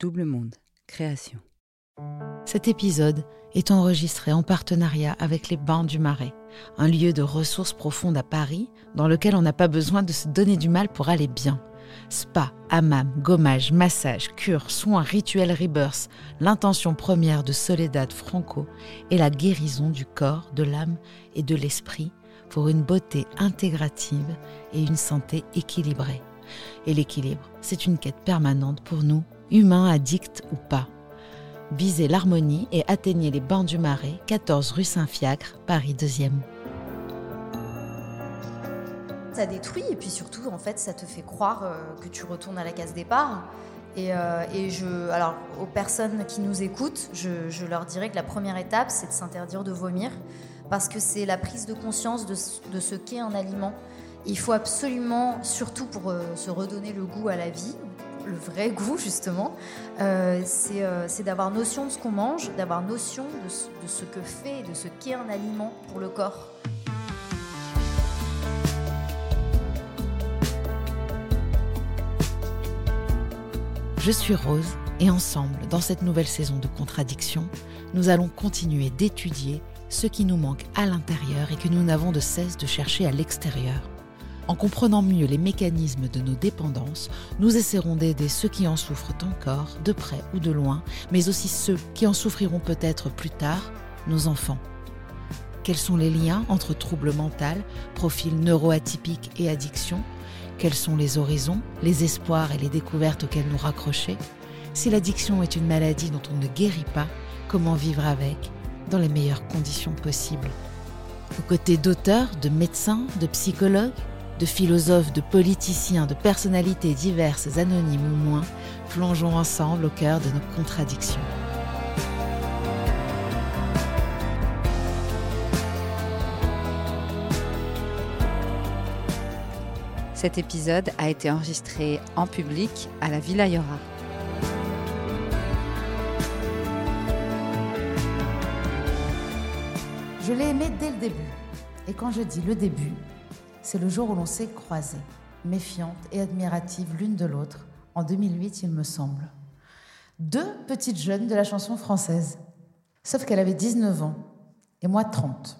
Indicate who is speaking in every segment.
Speaker 1: Double Monde, création. Cet épisode est enregistré en partenariat avec les Bains du Marais, un lieu de ressources profondes à Paris dans lequel on n'a pas besoin de se donner du mal pour aller bien. Spa, hammam, gommage, massage, cure, soins, rituels rebirth, l'intention première de Soledad Franco est la guérison du corps, de l'âme et de l'esprit pour une beauté intégrative et une santé équilibrée. Et l'équilibre, c'est une quête permanente pour nous humain, addict ou pas. Visez l'harmonie et atteignez les bains du Marais, 14 rue Saint-Fiacre, Paris 2e.
Speaker 2: Ça détruit et puis surtout, en fait, ça te fait croire euh, que tu retournes à la case départ. Et, euh, et je, alors, aux personnes qui nous écoutent, je, je leur dirais que la première étape, c'est de s'interdire de vomir, parce que c'est la prise de conscience de, de ce qu'est un aliment. Il faut absolument, surtout pour euh, se redonner le goût à la vie, le vrai goût justement, euh, euh, c'est d'avoir notion de ce qu'on mange, d'avoir notion de ce, de ce que fait, de ce qu'est un aliment pour le corps.
Speaker 1: Je suis Rose et ensemble, dans cette nouvelle saison de contradictions, nous allons continuer d'étudier ce qui nous manque à l'intérieur et que nous n'avons de cesse de chercher à l'extérieur. En comprenant mieux les mécanismes de nos dépendances, nous essaierons d'aider ceux qui en souffrent encore, de près ou de loin, mais aussi ceux qui en souffriront peut-être plus tard, nos enfants. Quels sont les liens entre troubles mentaux, profils neuroatypiques et addiction Quels sont les horizons, les espoirs et les découvertes auxquelles nous raccrocher? Si l'addiction est une maladie dont on ne guérit pas, comment vivre avec dans les meilleures conditions possibles? Aux côtés d'auteurs, de médecins, de psychologues, de philosophes, de politiciens, de personnalités diverses, anonymes ou moins, plongeons ensemble au cœur de nos contradictions.
Speaker 3: Cet épisode a été enregistré en public à la Villa Yora.
Speaker 1: Je l'ai aimé dès le début. Et quand je dis le début, c'est le jour où l'on s'est croisés, méfiantes et admiratives l'une de l'autre, en 2008 il me semble. Deux petites jeunes de la chanson française, sauf qu'elle avait 19 ans et moi 30.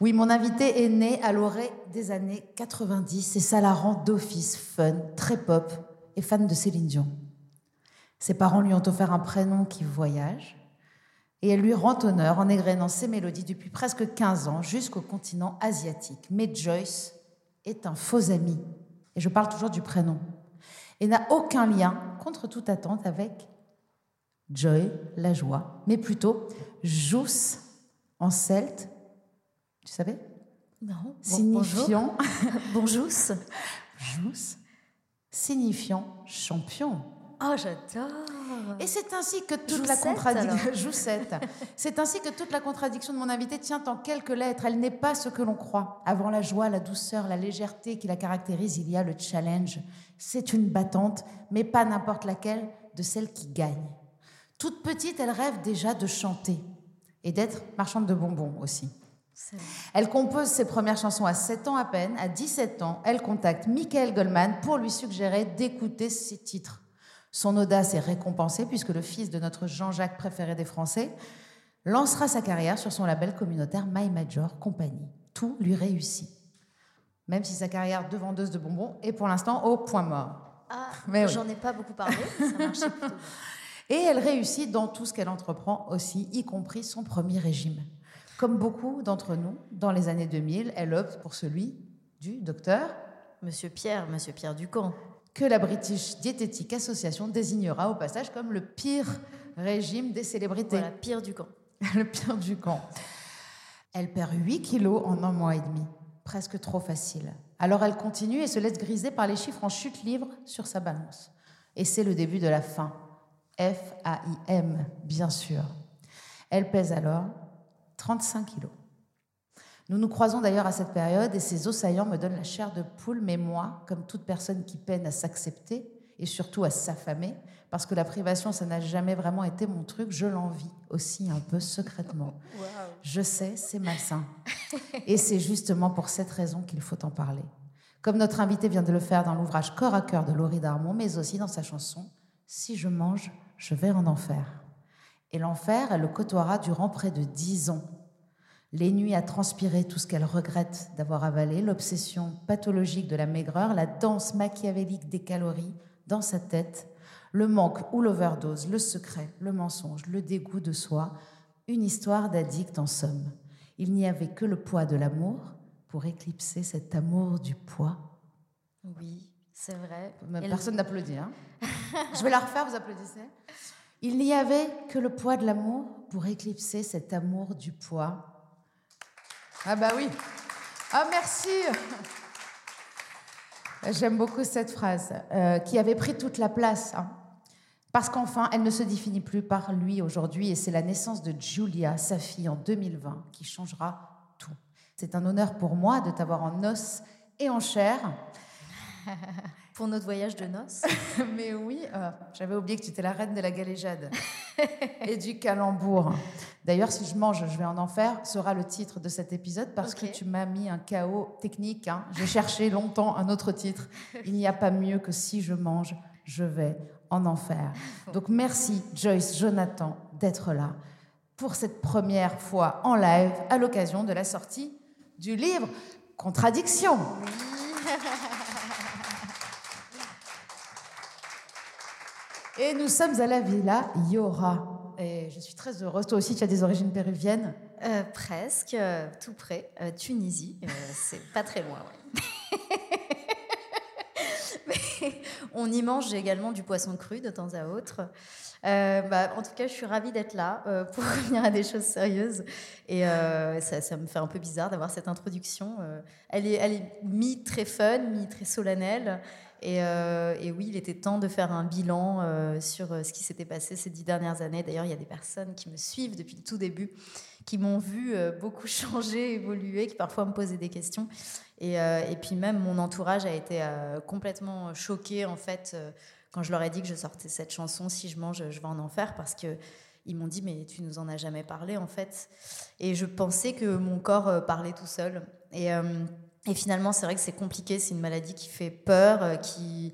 Speaker 1: Oui, mon invité est né à l'orée des années 90 et ça la rend d'office fun, très pop et fan de Céline Dion. Ses parents lui ont offert un prénom qui voyage et elle lui rend honneur en égrénant ses mélodies depuis presque 15 ans jusqu'au continent asiatique. Mais Joyce est un faux ami, et je parle toujours du prénom, et n'a aucun lien, contre toute attente, avec Joy, la joie, mais plutôt Jus en celte. Tu savais?
Speaker 2: Non.
Speaker 1: signifiant.
Speaker 2: Bonjour.
Speaker 1: Jous, signifiant champion.
Speaker 2: Oh, j'adore.
Speaker 1: Et c'est ainsi que toute la contradiction. C'est ainsi que toute la contradiction de mon invité tient en quelques lettres. Elle n'est pas ce que l'on croit. Avant la joie, la douceur, la légèreté qui la caractérise, il y a le challenge. C'est une battante, mais pas n'importe laquelle, de celle qui gagne. Toute petite, elle rêve déjà de chanter et d'être marchande de bonbons aussi. Elle compose ses premières chansons à 7 ans à peine. À 17 ans, elle contacte Michael Goldman pour lui suggérer d'écouter ses titres. Son audace est récompensée puisque le fils de notre Jean-Jacques préféré des Français lancera sa carrière sur son label communautaire My Major Company. Tout lui réussit. Même si sa carrière de vendeuse de bonbons est pour l'instant au point mort.
Speaker 2: Ah,
Speaker 1: Mais oui.
Speaker 2: j'en ai pas beaucoup parlé. Ça marchait plutôt bien.
Speaker 1: Et elle réussit dans tout ce qu'elle entreprend aussi, y compris son premier régime. Comme beaucoup d'entre nous, dans les années 2000, elle opte pour celui du docteur
Speaker 2: Monsieur Pierre, Monsieur Pierre Ducamp.
Speaker 1: Que la British Dietetic Association désignera au passage comme le pire régime des célébrités.
Speaker 2: Voilà, Pierre Ducamp.
Speaker 1: le pire du camp. Elle perd 8 kilos en un mois et demi. Presque trop facile. Alors elle continue et se laisse griser par les chiffres en chute libre sur sa balance. Et c'est le début de la fin. F-A-I-M, bien sûr. Elle pèse alors 35 kilos. Nous nous croisons d'ailleurs à cette période et ces os saillants me donnent la chair de poule, mais moi, comme toute personne qui peine à s'accepter et surtout à s'affamer, parce que la privation, ça n'a jamais vraiment été mon truc, je l'envie aussi un peu secrètement. Je sais, c'est malsain. Et c'est justement pour cette raison qu'il faut en parler. Comme notre invité vient de le faire dans l'ouvrage Corps à cœur de Laurie Darmon, mais aussi dans sa chanson Si je mange, je vais en enfer. Et l'enfer, elle le côtoiera durant près de dix ans. Les nuits à transpirer tout ce qu'elle regrette d'avoir avalé, l'obsession pathologique de la maigreur, la danse machiavélique des calories dans sa tête, le manque ou l'overdose, le secret, le mensonge, le dégoût de soi, une histoire d'addict en somme. Il n'y avait que le poids de l'amour pour éclipser cet amour du poids.
Speaker 2: Oui, c'est vrai.
Speaker 1: Mais
Speaker 2: Et
Speaker 1: Personne n'applaudit. Hein Je vais la refaire, vous applaudissez Il n'y avait que le poids de l'amour pour éclipser cet amour du poids. Ah bah oui. Ah merci. J'aime beaucoup cette phrase euh, qui avait pris toute la place. hein. Parce qu'enfin, elle ne se définit plus par lui aujourd'hui et c'est la naissance de Julia, sa fille, en 2020 qui changera tout. C'est un honneur pour moi de t'avoir en os et en chair.
Speaker 2: Pour notre voyage de noces.
Speaker 1: Mais oui, euh, j'avais oublié que tu étais la reine de la galéjade et du calembour. D'ailleurs, si je mange, je vais en enfer, sera le titre de cet épisode parce que tu m'as mis un chaos technique. hein. J'ai cherché longtemps un autre titre. Il n'y a pas mieux que si je mange, je vais en enfer. Donc merci Joyce Jonathan d'être là pour cette première fois en live à l'occasion de la sortie du livre Contradiction. Et nous sommes à la Villa Yora. Et je suis très heureuse. Toi aussi, tu as des origines péruviennes.
Speaker 2: Euh, presque, euh, tout près, euh, Tunisie. C'est pas très loin, ouais. Mais on y mange également du poisson cru de temps à autre. Bah, en tout cas, je suis ravie d'être là pour revenir à des choses sérieuses. Et ça, me fait un peu bizarre d'avoir cette introduction. Elle est, elle est mi très fun, mi très solennelle. Et, euh, et oui, il était temps de faire un bilan euh, sur euh, ce qui s'était passé ces dix dernières années. D'ailleurs, il y a des personnes qui me suivent depuis le tout début, qui m'ont vu beaucoup changer, évoluer, qui parfois me posaient des questions. Et, puis même mon entourage a été complètement choqué en fait quand je leur ai dit que je sortais cette chanson. Si je mange, je vais en enfer parce que ils m'ont dit mais tu nous en as jamais parlé en fait. Et je pensais que mon corps parlait tout seul. Et et finalement, c'est vrai que c'est compliqué. C'est une maladie qui fait peur, euh, qui,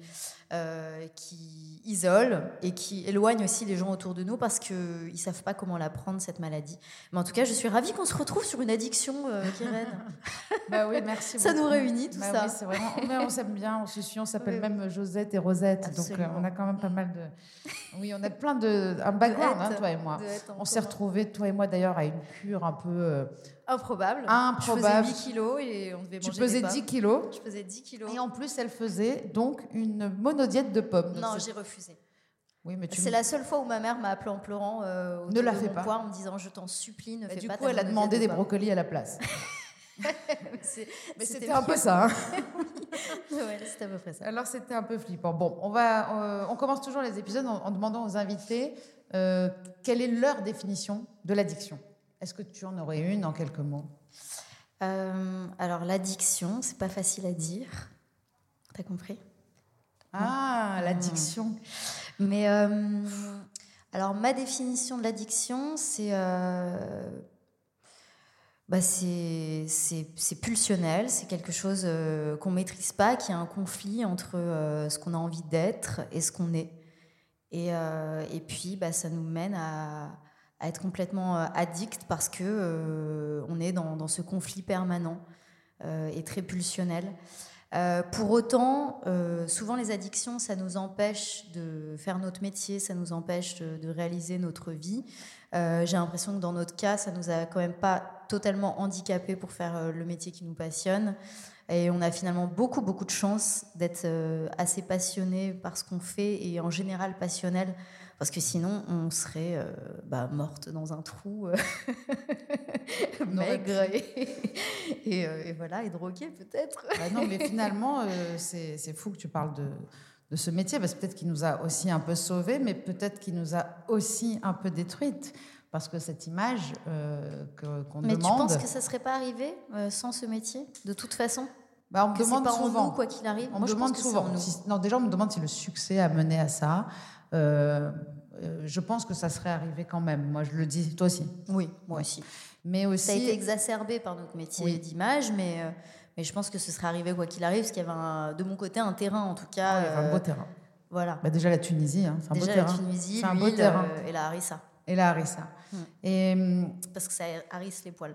Speaker 2: euh, qui isole et qui éloigne aussi les gens autour de nous parce qu'ils ne savent pas comment la prendre, cette maladie. Mais en tout cas, je suis ravie qu'on se retrouve sur une addiction, euh.
Speaker 1: Bah oui, merci.
Speaker 2: Ça
Speaker 1: beaucoup.
Speaker 2: nous réunit, tout
Speaker 1: Bah
Speaker 2: ça.
Speaker 1: oui, c'est vraiment. On s'aime bien, on se suit, on s'appelle
Speaker 2: Oui.
Speaker 1: même Josette et Rosette. Donc euh, on a quand même pas mal de. Oui, on a plein de. Un background, hein, toi et moi. On s'est retrouvés, toi et moi d'ailleurs, à une cure un peu.
Speaker 2: Improbable.
Speaker 1: Improbable.
Speaker 2: Je faisais 8 kilos et on devait
Speaker 1: Tu
Speaker 2: manger
Speaker 1: pesais
Speaker 2: des pommes.
Speaker 1: 10 kilos.
Speaker 2: Je faisais 10 kilos.
Speaker 1: Et en plus, elle faisait donc une monodiète de pommes.
Speaker 2: Non, j'ai refusé.
Speaker 1: Oui, mais tu.
Speaker 2: C'est la seule fois où ma mère m'a appelé en pleurant euh, autour
Speaker 1: Ne la
Speaker 2: de
Speaker 1: fais
Speaker 2: mon
Speaker 1: pas.
Speaker 2: poids en me disant je t'en supplie ne
Speaker 1: Bah,
Speaker 2: fais
Speaker 1: du
Speaker 2: pas
Speaker 1: coup,
Speaker 2: ta
Speaker 1: elle a demandé
Speaker 2: de
Speaker 1: des brocolis à la place. Mais c'était un peu ça. hein.
Speaker 2: ouais, c'était à peu près ça.
Speaker 1: Alors c'était un peu flippant. Bon, on va, euh, on commence toujours les épisodes en, en demandant aux invités euh, quelle est leur définition de l'addiction? Est-ce que tu en aurais une en quelques mots?
Speaker 2: Euh, alors l'addiction, c'est pas facile à dire. T'as compris?
Speaker 1: Ah, l'addiction.
Speaker 2: Mais euh, alors ma définition de l'addiction, c'est euh, bah, c'est pulsionnel, c'est quelque chose euh, qu'on maîtrise pas, qui a un conflit entre ce qu'on a envie d'être et ce qu'on est. Et, et puis bah, ça nous mène à, à être complètement euh, addict parce que euh, on est dans, ce conflit permanent euh, et très pulsionnel. Pour autant, souvent les addictions, ça nous empêche de faire notre métier, ça nous empêche de, réaliser notre vie. J'ai l'impression que dans notre cas, ça nous a quand même pas totalement handicapés pour faire le métier qui nous passionne. Et on a finalement beaucoup, beaucoup de chance d'être assez passionné par ce qu'on fait et en général passionnel, parce que sinon on serait euh, bah, morte dans un trou, euh, maigre et, et, euh, et voilà, et droguée peut-être.
Speaker 1: Bah non, mais finalement, euh, c'est fou que tu parles de, de ce métier, parce que peut-être qu'il nous a aussi un peu sauvés, mais peut-être qu'il nous a aussi un peu détruites. Parce que cette image euh, qu'on
Speaker 2: Mais
Speaker 1: demande.
Speaker 2: tu penses que ça serait pas arrivé euh, sans ce métier, de toute façon?
Speaker 1: Bah, on me demande
Speaker 2: pas en
Speaker 1: souvent.
Speaker 2: nous, quoi qu'il arrive?
Speaker 1: On
Speaker 2: Moi,
Speaker 1: me
Speaker 2: je pense
Speaker 1: demande
Speaker 2: c'est
Speaker 1: souvent. Si- non, déjà, on me demande si le succès a mené à ça. Euh, euh, je pense que ça serait arrivé quand même. Moi, je le dis, toi aussi.
Speaker 2: Oui, moi aussi.
Speaker 1: Mais aussi.
Speaker 2: Ça a été exacerbé par notre métier
Speaker 1: Oui.
Speaker 2: d'image, mais, euh, mais je pense que ce serait arrivé quoi qu'il arrive, parce qu'il y avait un- de mon côté un terrain en tout cas.
Speaker 1: Ah, il y avait un beau terrain.
Speaker 2: Voilà.
Speaker 1: Bah, déjà, la Tunisie, hein, c'est un beau
Speaker 2: Déjà la
Speaker 1: terrain.
Speaker 2: Tunisie,
Speaker 1: C'est un beau terrain.
Speaker 2: et la harissa.
Speaker 1: Et la harissa.
Speaker 2: Hmm.
Speaker 1: Et. hum,
Speaker 2: Parce que ça harisse les poils.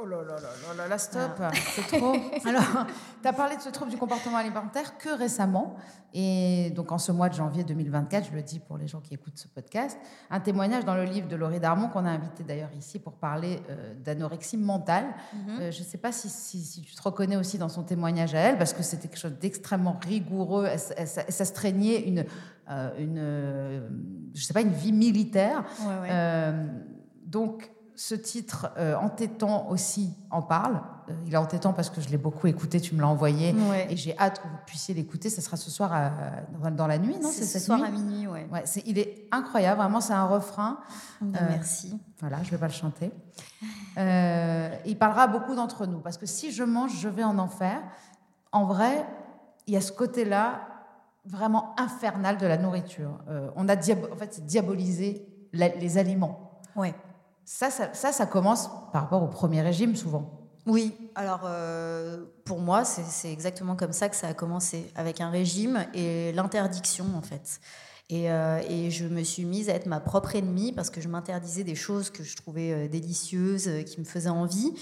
Speaker 1: Oh là là là là là stop, c'est trop. Alors, tu as parlé de ce trouble du comportement alimentaire que récemment, et donc en ce mois de janvier 2024, je le dis pour les gens qui écoutent ce podcast, un témoignage dans le livre de Laurie Darmon, qu'on a invité d'ailleurs ici pour parler euh, d'anorexie mentale. Euh, je ne sais pas si, si- si tu te reconnais aussi dans son témoignage à elle, parce que c'était quelque chose d'extrêmement rigoureux, elle, elle- ça ça se traînait une, euh, une, euh, je sais pas, une vie militaire.
Speaker 2: Ouais, ouais.
Speaker 1: Donc, ce titre, euh, Entêtant aussi, en parle. Euh, il est entêtant parce que je l'ai beaucoup écouté, tu me l'as envoyé.
Speaker 2: Ouais.
Speaker 1: Et j'ai hâte que vous puissiez l'écouter. Ce sera ce soir à- dans, la nuit, non?
Speaker 2: C'est ce soir
Speaker 1: nuit?
Speaker 2: à minuit, ouais.
Speaker 1: Ouais, c'est- il est incroyable, vraiment, c'est un refrain.
Speaker 2: Bah,
Speaker 1: Euh,
Speaker 2: Merci.
Speaker 1: Voilà, je ne vais pas le chanter. Il parlera à beaucoup d'entre nous, parce que si je mange, je vais en enfer. En vrai, il y a ce côté-là vraiment infernal de la nourriture. On a en fait, c'est diaboliser la- les aliments.
Speaker 2: Ouais.
Speaker 1: Ça, ça, ça, ça commence par rapport au premier régime, souvent.
Speaker 2: Oui, alors euh, pour moi, c'est exactement comme ça que ça a commencé, avec un régime et l'interdiction en fait. Et, euh, et je me suis mise à être ma propre ennemie parce que je m'interdisais des choses que je trouvais euh, délicieuses, qui me faisaient envie.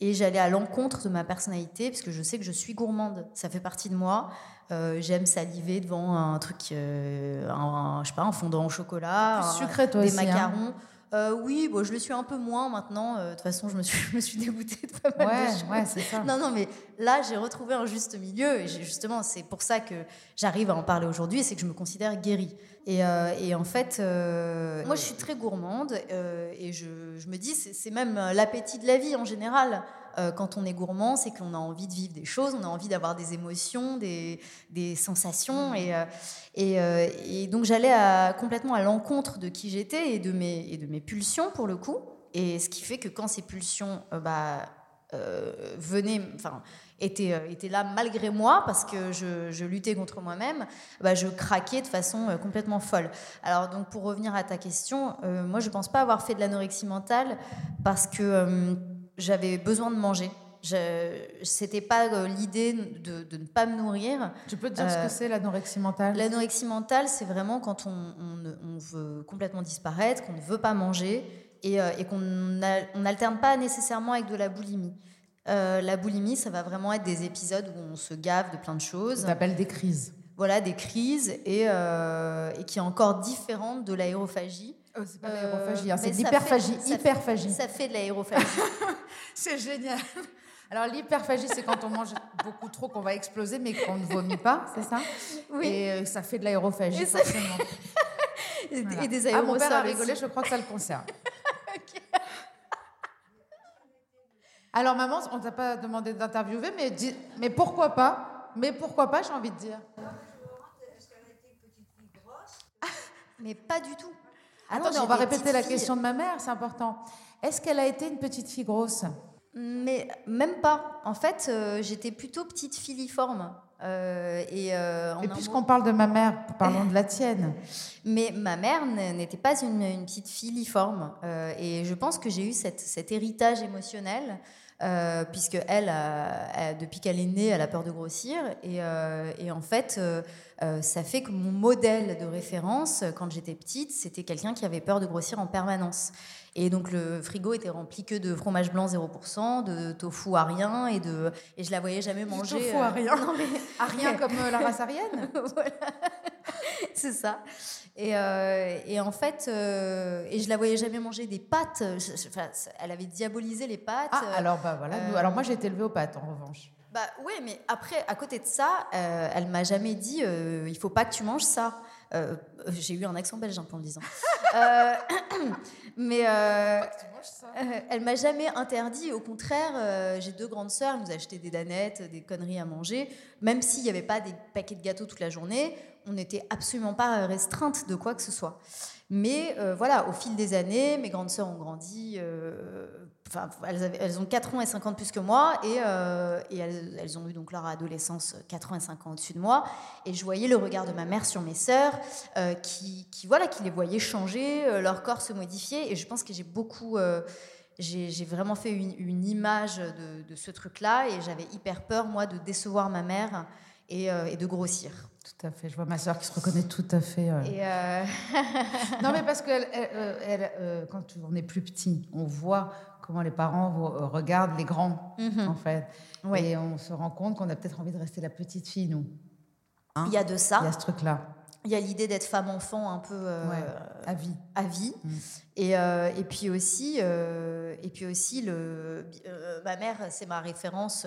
Speaker 2: Et j'allais à l'encontre de ma personnalité parce que je sais que je suis gourmande. Ça fait partie de moi. Euh, J'aime saliver devant un truc, euh, un, je sais pas, un fondant au chocolat, un-
Speaker 1: toi
Speaker 2: des
Speaker 1: aussi, hein.
Speaker 2: Euh, oui, bon, je le suis un peu moins maintenant. Euh, De toute façon, je me suis, je me suis dégoûtée de pas mal de choses.
Speaker 1: ouais, c'est ça.
Speaker 2: Non, non, mais là, j'ai retrouvé un juste milieu. Et justement, c'est pour ça que j'arrive à en parler aujourd'hui. C'est que je me considère guérie. Et, euh, et en fait, euh, moi, je suis très gourmande. euh, et je, je me dis, c'est même l'appétit de la vie en général. Euh, quand on est gourmand, c'est qu'on a envie de vivre des choses, on a envie d'avoir des émotions, des, des sensations. Et, euh, et, euh, et donc, j'allais à- complètement à l'encontre de qui j'étais et, de mes- et de mes pulsions, pour le coup. Et ce qui fait que quand ces pulsions bah, venaient, enfin, étaient, étaient là malgré moi, parce que je, je luttais contre moi-même, bah, je craquais de façon complètement folle. Alors, donc, pour revenir à ta question, moi, je pense pas avoir fait de l'anorexie mentale parce que j'avais besoin de manger. C'était pas euh, l'idée de, de ne pas me nourrir.
Speaker 1: Tu peux te dire ce
Speaker 2: Euh,
Speaker 1: que c'est l'anorexie mentale?
Speaker 2: L'anorexie mentale, c'est vraiment quand on, on- on veut complètement disparaître, qu'on ne veut pas manger et, euh, et qu'on on n'alterne pas nécessairement avec de la boulimie. Euh, la boulimie, ça va vraiment être des épisodes où on se gave de plein de choses.
Speaker 1: Ça s'appelle des crises.
Speaker 2: Voilà, des crises et, euh, et qui est encore différente de l'aérophagie.
Speaker 1: Oh, c'est pas
Speaker 2: Euh,
Speaker 1: l'aérophagie, hein, c'est l'hyperphagie.
Speaker 2: fait- ça fait-
Speaker 1: Hyperphagie.
Speaker 2: Ça fait de l'aérophagie.
Speaker 1: C'est génial. Alors l'hyperphagie, c'est quand on mange beaucoup trop qu'on va exploser, mais qu'on ne vomit pas, c'est ça?
Speaker 2: Oui.
Speaker 1: Et euh, ça fait de l'aérophagie, forcément.
Speaker 2: et,
Speaker 1: Voilà.
Speaker 2: et des
Speaker 1: Ah, mon père a
Speaker 2: aérosols
Speaker 1: rigolé, je crois que ça le concerne. Alors, maman, on t'a pas demandé d'interviewer, mais, dis- mais pourquoi pas? Mais pourquoi pas, j'ai envie de dire.
Speaker 2: Mais pas du tout. Ah j'ai
Speaker 1: on va répéter la
Speaker 2: filles.
Speaker 1: question de ma mère, c'est important. Est-ce qu'elle a été une petite fille grosse?
Speaker 2: Mais même pas. En fait, euh, j'étais plutôt petite filiforme. Euh, et euh,
Speaker 1: Et puisqu'on
Speaker 2: mot-
Speaker 1: parle de ma mère, parlons de la tienne.
Speaker 2: Mais ma mère n'était pas une, une petite filiforme. Euh, et je pense que j'ai eu cette- cet héritage émotionnel, puisque elle, a- a- depuis qu'elle est née, elle a peur de grossir. Et, et en fait, euh, euh, ça fait que mon modèle de référence, euh, quand j'étais petite, c'était quelqu'un qui avait peur de grossir en permanence. Et donc le frigo était rempli que de fromage blanc 0%, de tofu à rien, et, de, et je la voyais jamais manger.
Speaker 1: tofu
Speaker 2: euh,
Speaker 1: à rien.
Speaker 2: Non, mais,
Speaker 1: À rien comme euh, la race arienne
Speaker 2: voilà. C'est ça. Et, euh, et en fait, euh, et je la voyais jamais manger des pâtes. Enfin, elle avait diabolisé les pâtes.
Speaker 1: Ah, alors, bah voilà.
Speaker 2: euh,
Speaker 1: alors, moi, j'ai été élevée aux pâtes, en revanche.
Speaker 2: Bah ouais, mais après, à côté de ça, euh, elle m'a jamais dit euh, il faut pas que tu manges ça. Euh, J'ai eu un accent belge un peu en le disant. Mais elle m'a jamais interdit. Au contraire, euh, j'ai deux grandes sœurs, elles nous achetaient des danettes, des conneries à manger. Même s'il n'y avait pas des paquets de gâteaux toute la journée, on n'était absolument pas restreinte de quoi que ce soit. Mais euh, voilà, au fil des années, mes grandes sœurs ont grandi. Euh, Enfin, elles, avaient- elles ont 4 ans et 5 ans de plus que moi, et, euh, et elles, elles ont eu donc leur adolescence 4 ans et 5 ans au-dessus de moi. Et je voyais le regard de ma mère sur mes sœurs, euh, qui, qui, voilà, qui les voyait changer, euh, leur corps se modifier. Et je pense que j'ai beaucoup, euh, j'ai vraiment fait une, une image de, de ce truc-là, et j'avais hyper peur moi de décevoir ma mère et, euh, et de grossir.
Speaker 1: Tout à fait. Je vois ma sœur qui se reconnaît tout à fait. euh.
Speaker 2: Et euh,
Speaker 1: Non, mais parce que elle, elle, euh, elle, euh, quand on est plus petit, on voit comment les parents euh, regardent les grands, en fait. Et on se rend compte qu'on a peut-être envie de rester la petite fille, nous. Hein
Speaker 2: il y a de ça.
Speaker 1: Il y a ce truc-là.
Speaker 2: Il y a l'idée d'être femme-enfant un peu euh,
Speaker 1: Ouais, à vie.
Speaker 2: à vie.
Speaker 1: Mm.
Speaker 2: Et, euh, et puis aussi, euh, et puis aussi le, ma mère, c'est ma référence.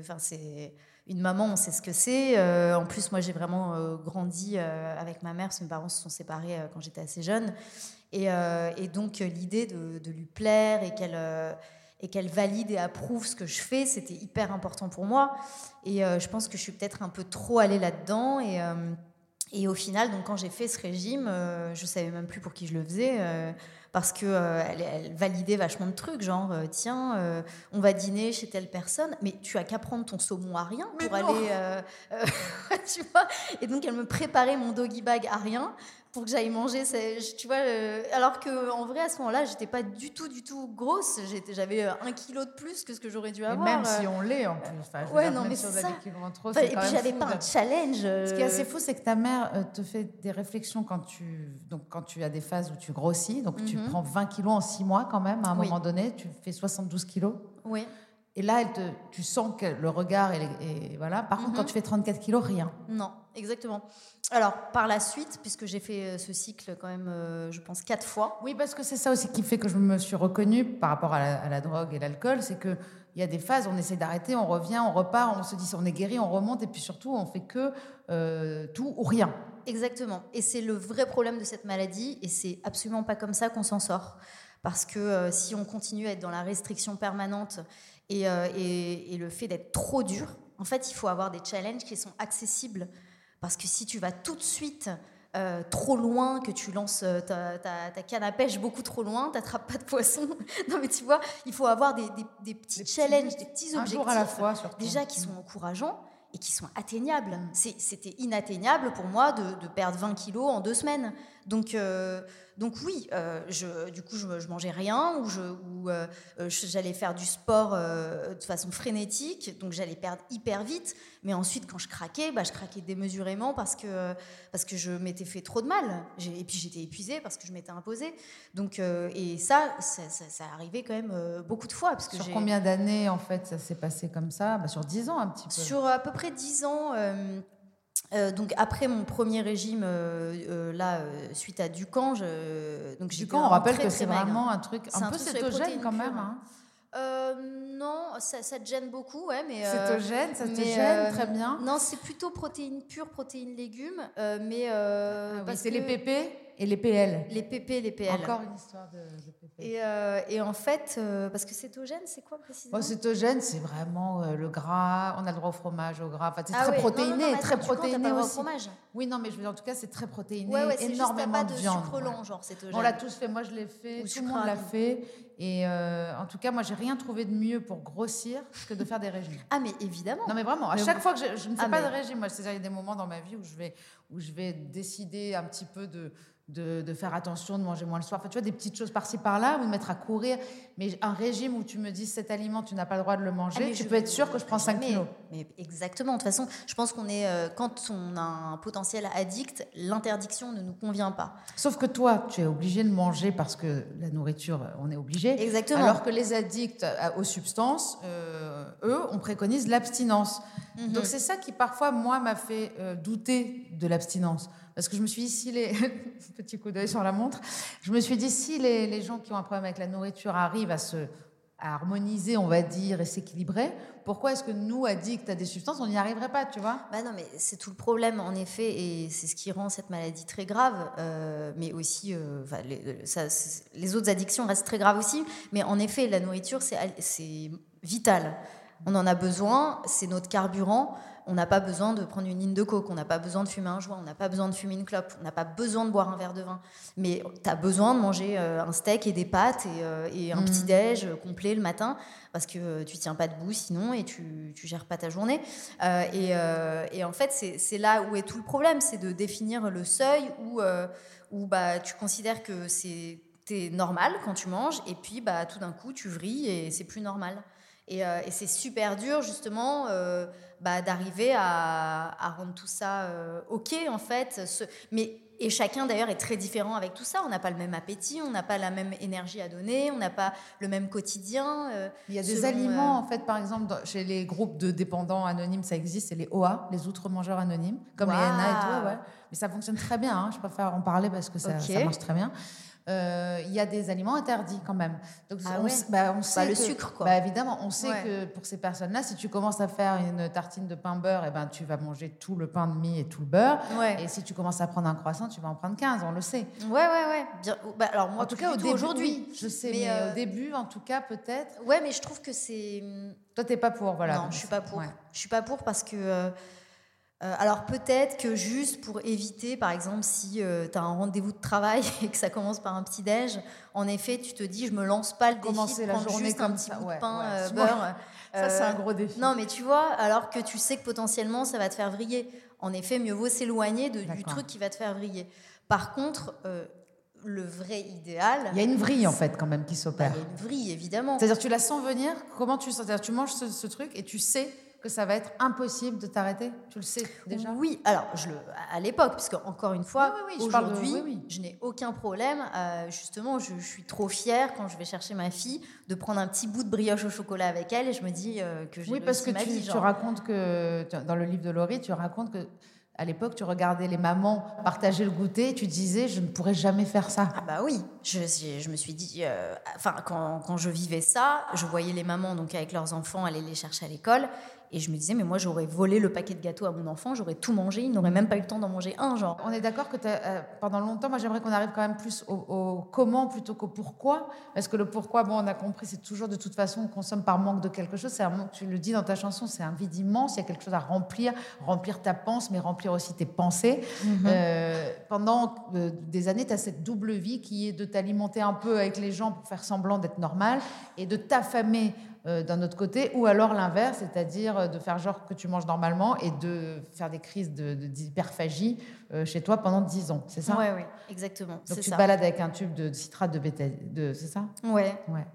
Speaker 2: Enfin, c'est une maman, on sait ce que c'est. Euh, en plus, moi, j'ai vraiment euh, grandi euh, avec ma mère, mes parents se sont séparés quand j'étais assez jeune. Et, donc, l'idée de, lui plaire et qu'elle valide et approuve ce que je fais, c'était hyper important pour moi. Et je pense que je suis peut-être un peu trop allée là-dedans. Et au final, donc quand j'ai fait ce régime, euh, je savais même plus pour qui je le faisais, euh, parce que euh, elle, elle validait vachement de trucs, genre euh, tiens, on va dîner chez telle personne, mais tu as qu'à prendre ton saumon à rien pour
Speaker 1: Mais
Speaker 2: aller, tu vois. Et donc elle me préparait mon doggy bag à rien pour que j'aille manger, tu vois. euh, alors que en vrai à ce moment-là, j'étais pas du tout, du tout grosse. J'avais euh, un kilo de plus que ce que j'aurais dû
Speaker 1: Et
Speaker 2: avoir.
Speaker 1: même
Speaker 2: euh.
Speaker 1: si on l'est, en plus. Enfin, je veux
Speaker 2: Ouais,
Speaker 1: dire,
Speaker 2: non,
Speaker 1: même
Speaker 2: mais
Speaker 1: si on
Speaker 2: ça.
Speaker 1: trop,
Speaker 2: Enfin, et puis j'avais pas un challenge.
Speaker 1: Ce qui est assez
Speaker 2: euh,
Speaker 1: fou, c'est que ta mère euh, te fait des réflexions quand tu, donc, quand tu as des phases où tu grossis. Donc, tu
Speaker 2: Mhm.
Speaker 1: prends 20 kilos en 6 mois quand même. À un
Speaker 2: Oui.
Speaker 1: moment donné, tu fais 72 kilos.
Speaker 2: Oui.
Speaker 1: Et là, elle te, tu sens que le regard, et voilà. Par contre,
Speaker 2: Mhm.
Speaker 1: quand tu fais 34 kilos, rien.
Speaker 2: Non, exactement. Alors, par la suite, puisque j'ai fait euh, ce cycle quand même, euh, je pense, quatre fois.
Speaker 1: Oui, parce que c'est ça aussi qui fait que je me suis reconnue par rapport à la, à la drogue et l'alcool, c'est que il y a des phases, on essaie d'arrêter, on revient, on repart, on se dit on est guéri, on remonte, et puis surtout on fait que euh, tout ou rien.
Speaker 2: Exactement. Et c'est le vrai problème de cette maladie, et c'est absolument pas comme ça qu'on s'en sort. Parce que euh, si on continue à être dans la restriction permanente et, euh, et- et le fait d'être trop dur, en fait, il faut avoir des challenges qui sont accessibles. Parce que si tu vas tout de suite euh, trop loin, que tu lances euh, ta, ta- ta canne à pêche beaucoup trop loin, t'attrapes pas de poisson. non mais tu vois, il faut avoir des, des- des petits challenges, des petits
Speaker 1: Un
Speaker 2: objectifs.
Speaker 1: jour à la fois, surtout.
Speaker 2: Déjà qui sont encourageants et qui sont atteignables. C'est- C'était inatteignable pour moi de, de perdre 20 kilos en deux semaines. Donc, euh, donc oui, euh, je, du coup, je, je mangeais rien ou euh, euh, j'allais faire du sport euh, de façon frénétique, donc j'allais perdre hyper vite. Mais ensuite, quand je craquais, bah, je craquais démesurément parce que, parce que je m'étais fait trop de mal. Et puis j'étais épuisée parce que je m'étais imposée. Donc, et ça, ça, ça, ça arrivait quand même beaucoup de fois. Parce que
Speaker 1: Sur combien d'années, en fait, ça s'est passé comme ça? Bah, Sur 10 ans, un petit peu.
Speaker 2: sur à peu près 10 ans, euh, donc après mon premier régime, euh, euh, là, suite à Ducan, je, donc
Speaker 1: Du
Speaker 2: j'étais
Speaker 1: coup, on rappelle
Speaker 2: très,
Speaker 1: que c'est vraiment un truc un,
Speaker 2: un
Speaker 1: peu cétogène quand même. hein.
Speaker 2: Euh, non, ça, ça te gêne beaucoup, ouais, mais.
Speaker 1: Cétogène, ça te
Speaker 2: mais,
Speaker 1: gêne, très bien.
Speaker 2: Non, c'est plutôt protéines pures, protéines légumes, mais.
Speaker 1: Ah oui, c'est les pépés et les PL.
Speaker 2: Les PP, les PL.
Speaker 1: Encore une histoire de, de PP.
Speaker 2: Et, euh, et en fait, euh, parce que cétogène, c'est quoi précisément?
Speaker 1: Bon, cétogène, c'est vraiment euh, le gras. On a le droit au fromage, au gras. Enfin, c'est
Speaker 2: Ah
Speaker 1: très
Speaker 2: ouais.
Speaker 1: protéiné,
Speaker 2: Non, non, non, mais
Speaker 1: très
Speaker 2: attends,
Speaker 1: protéiné
Speaker 2: pas droit au
Speaker 1: aussi.
Speaker 2: fromage.
Speaker 1: Oui, non, mais je veux dire, en tout cas, c'est très protéiné,
Speaker 2: Ouais, ouais, c'est juste
Speaker 1: énormément
Speaker 2: pas de,
Speaker 1: viande.
Speaker 2: sucre
Speaker 1: ouais.
Speaker 2: lent, genre cétogène.
Speaker 1: On l'a tous fait, moi je l'ai fait,
Speaker 2: Ou
Speaker 1: tout le monde l'a fait. Et euh, en tout cas, moi j'ai rien trouvé de mieux pour grossir que de faire des régimes.
Speaker 2: Ah, mais évidemment.
Speaker 1: Non mais vraiment, à
Speaker 2: Mais
Speaker 1: chaque
Speaker 2: vous-
Speaker 1: fois que je, je ne fais
Speaker 2: Ah,
Speaker 1: pas
Speaker 2: mais-
Speaker 1: de régime, moi c'est-à-dire il y a des moments dans ma vie où je vais, où je vais décider un petit peu de, de, de faire attention, de manger moins le soir. Enfin, tu vois, des petites choses par-ci par-là, ou de mettre à courir. Mais un régime où tu me dis cet aliment, tu n'as pas le droit de le
Speaker 2: Ah,
Speaker 1: manger,
Speaker 2: mais
Speaker 1: tu
Speaker 2: je-
Speaker 1: peux être sûr que je prends 5
Speaker 2: mais,
Speaker 1: kilos.
Speaker 2: Mais exactement. De toute façon, je pense qu'on est euh, quand on a un potentiel addict, l'interdiction ne nous convient pas.
Speaker 1: Sauf que toi, tu es obligé de manger parce que la nourriture, on est obligé.
Speaker 2: Exactement.
Speaker 1: Alors que les addicts aux substances, euh, eux, on préconise l'abstinence.
Speaker 2: Mhm.
Speaker 1: Donc c'est ça qui parfois, moi, m'a fait euh, douter de l'abstinence. Parce que je me suis dit, si les... Petit coup d'œil sur la montre. Je me suis dit, si les, les gens qui ont un problème avec la nourriture arrivent à se à harmoniser, on va dire, et s'équilibrer, pourquoi est-ce que nous, addicts à des substances, on n'y arriverait pas, tu vois?
Speaker 2: Bah non, mais c'est tout le problème, en effet, et c'est ce qui rend cette maladie très grave. euh, mais aussi, euh, les, ça- les autres addictions restent très graves aussi. Mais en effet, la nourriture, c'est vital. On en a besoin, c'est notre carburant. On n'a pas besoin de prendre une ligne de coke, on n'a pas besoin de fumer un joint, on n'a pas besoin de fumer une clope, on n'a pas besoin de boire un verre de vin. Mais tu as besoin de manger euh, un steak et des pâtes et, euh, et un petit déj euh, complet le matin parce que tu tiens pas debout sinon et tu, tu gères pas ta journée. Euh, et, euh, et en fait, c'est là où est tout le problème, c'est de définir le seuil où, euh, où bah, tu considères que c'est normal quand tu manges et puis bah, tout d'un coup tu vrilles et c'est plus normal. Et, euh, et c'est super dur justement euh, bah, d'arriver à, à rendre tout ça euh, ok en fait. Ce- mais et chacun d'ailleurs est très différent avec tout ça. On n'a pas le même appétit, on n'a pas la même énergie à donner, on n'a pas le même quotidien.
Speaker 1: Il y a des aliments, en fait, par exemple, dans- chez les groupes de dépendants anonymes, ça existe, c'est les OA, les outre-mangeurs anonymes, comme les
Speaker 2: Waouh.
Speaker 1: NA et tout, ouais. Mais ça fonctionne très bien, hein, je préfère en parler parce que ça,
Speaker 2: Ok.
Speaker 1: ça marche très bien. Euh, Il y a des aliments interdits quand même. Donc,
Speaker 2: Ah
Speaker 1: on,
Speaker 2: ouais.
Speaker 1: bah, on sait
Speaker 2: le
Speaker 1: que-
Speaker 2: sucre, quoi.
Speaker 1: Bah, évidemment, on sait
Speaker 2: Ouais.
Speaker 1: que pour ces personnes-là, si tu commences à faire une tartine de pain beurre, et ben, tu vas manger tout le pain de mie et tout le beurre.
Speaker 2: Ouais.
Speaker 1: Et si tu commences à prendre un croissant, tu vas en prendre 15, on le sait.
Speaker 2: Ouais, ouais, ouais. Bien, bah, alors moi,
Speaker 1: en tout cas, au
Speaker 2: aujourd'hui.
Speaker 1: oui, je sais,
Speaker 2: Mais,
Speaker 1: mais,
Speaker 2: euh,
Speaker 1: au début, en tout cas, peut-être.
Speaker 2: Ouais, mais je trouve que c'est.
Speaker 1: Toi, t'es pas pour, voilà.
Speaker 2: non, je suis pas pour. Je suis pas pour parce que. euh, euh, alors peut-être que juste pour éviter, par exemple, si tu as un rendez-vous de travail et que ça commence par un petit déj, en effet, tu te dis, je me lance pas le défi
Speaker 1: Commencer
Speaker 2: de
Speaker 1: la
Speaker 2: prendre
Speaker 1: journée
Speaker 2: juste
Speaker 1: comme
Speaker 2: un petit
Speaker 1: ça,
Speaker 2: bout de pain
Speaker 1: ouais.
Speaker 2: euh, beurre.
Speaker 1: Ça, c'est
Speaker 2: Euh,
Speaker 1: un gros défi.
Speaker 2: Non, mais tu vois, alors que tu sais que potentiellement ça va te faire vriller. En effet, mieux vaut s'éloigner du truc qui va te faire vriller. Par contre, euh, le vrai idéal.
Speaker 1: Il y a une vrille en fait quand même qui
Speaker 2: bah,
Speaker 1: s'opère.
Speaker 2: il y a une vrille, évidemment.
Speaker 1: C'est-à-dire tu la sens venir, comment tu sens? C'est-à-dire tu manges ce, ce truc et tu sais que ça va être impossible de t'arrêter Tu le sais déjà?
Speaker 2: Oui, alors je le, à l'époque, parce que encore une fois,
Speaker 1: Oui, oui, oui,
Speaker 2: aujourd'hui, je n'ai aucun problème. euh, justement, je, je suis trop fière quand je vais chercher ma fille de prendre un petit bout de brioche au chocolat avec elle et je me dis euh, que j'ai
Speaker 1: Oui, parce que
Speaker 2: ma
Speaker 1: tu,
Speaker 2: vie.
Speaker 1: tu
Speaker 2: genre.
Speaker 1: racontes que dans le livre de Laurie, tu racontes que à l'époque, tu regardais les mamans partager le goûter et tu disais je ne pourrais jamais faire ça.
Speaker 2: Ah bah oui, je, me suis dit, euh, enfin quand, quand je vivais ça, je voyais les mamans donc avec leurs enfants aller les chercher à l'école et je me disais mais moi j'aurais volé le paquet de gâteaux à mon enfant, j'aurais tout mangé, il n'aurait même pas eu le temps d'en manger un genre.
Speaker 1: On est d'accord que euh, pendant longtemps, moi j'aimerais qu'on arrive quand même plus au, au comment plutôt qu'au pourquoi. Parce que le pourquoi, bon, on a compris, c'est toujours de toute façon, on consomme par manque de quelque chose. Un tu le dis dans ta chanson, c'est un vide immense, il y a quelque chose à remplir, remplir ta pensée, mais remplir aussi tes pensées. Euh, pendant euh, des années, tu as cette double vie qui est de t'alimenter un peu avec les gens pour faire semblant d'être normal et de t'affamer d'un autre côté, ou alors l'inverse, c'est-à-dire euh, de faire genre que tu manges normalement et de faire des crises de- de- d'hyperphagie euh, chez toi pendant 10 ans, c'est ça?
Speaker 2: Ouais, ouais, exactement.
Speaker 1: Donc
Speaker 2: c'est
Speaker 1: tu
Speaker 2: ça.
Speaker 1: te balades avec un tube de citrate de bêta, de, c'est ça?
Speaker 2: Ouais.
Speaker 1: Ouais.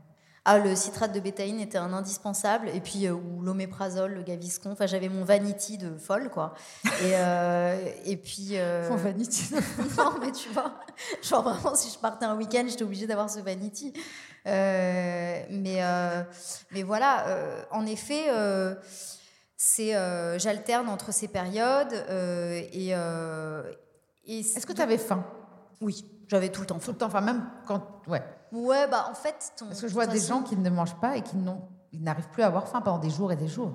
Speaker 2: Ah, le citrate de bétaïne était un indispensable. Et puis, euh, ou l'oméprazole, le gaviscon. Enfin, j'avais mon vanity de folle, quoi. Et, euh, et puis. euh,
Speaker 1: Faut vanity.
Speaker 2: non, mais tu vois, genre vraiment, si je partais un week-end, j'étais obligée d'avoir ce vanity. Mais, mais voilà, en effet, c'est, j'alterne entre ces périodes. et, et
Speaker 1: Est-ce que tu avais faim?
Speaker 2: Oui, j'avais tout le temps
Speaker 1: Tout
Speaker 2: faim.
Speaker 1: le temps, enfin même quand... Ouais.
Speaker 2: Ouais, bah en fait. ton-
Speaker 1: Parce que je vois des
Speaker 2: façon-
Speaker 1: gens qui ne mangent pas et qui n'ont, ils n'arrivent plus à avoir faim pendant des jours et des jours.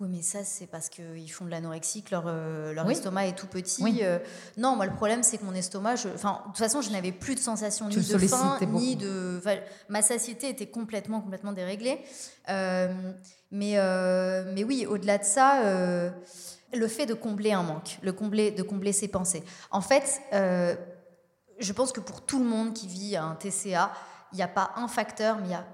Speaker 2: Oui, mais ça, c'est parce qu'ils font de l'anorexie, que leur, euh, leur
Speaker 1: Oui.
Speaker 2: estomac est tout petit.
Speaker 1: Oui.
Speaker 2: Euh, non, moi, le problème, c'est que mon estomac, je- de toute façon, je n'avais plus de sensation ni de faim, ni de. ma satiété était complètement, complètement déréglée. Euh, mais, euh, mais oui, au-delà de ça, le fait de combler un manque, le combler, de combler ses pensées. En fait, je pense que pour tout le monde qui vit un TCA, il n'y a pas un facteur, mais il y a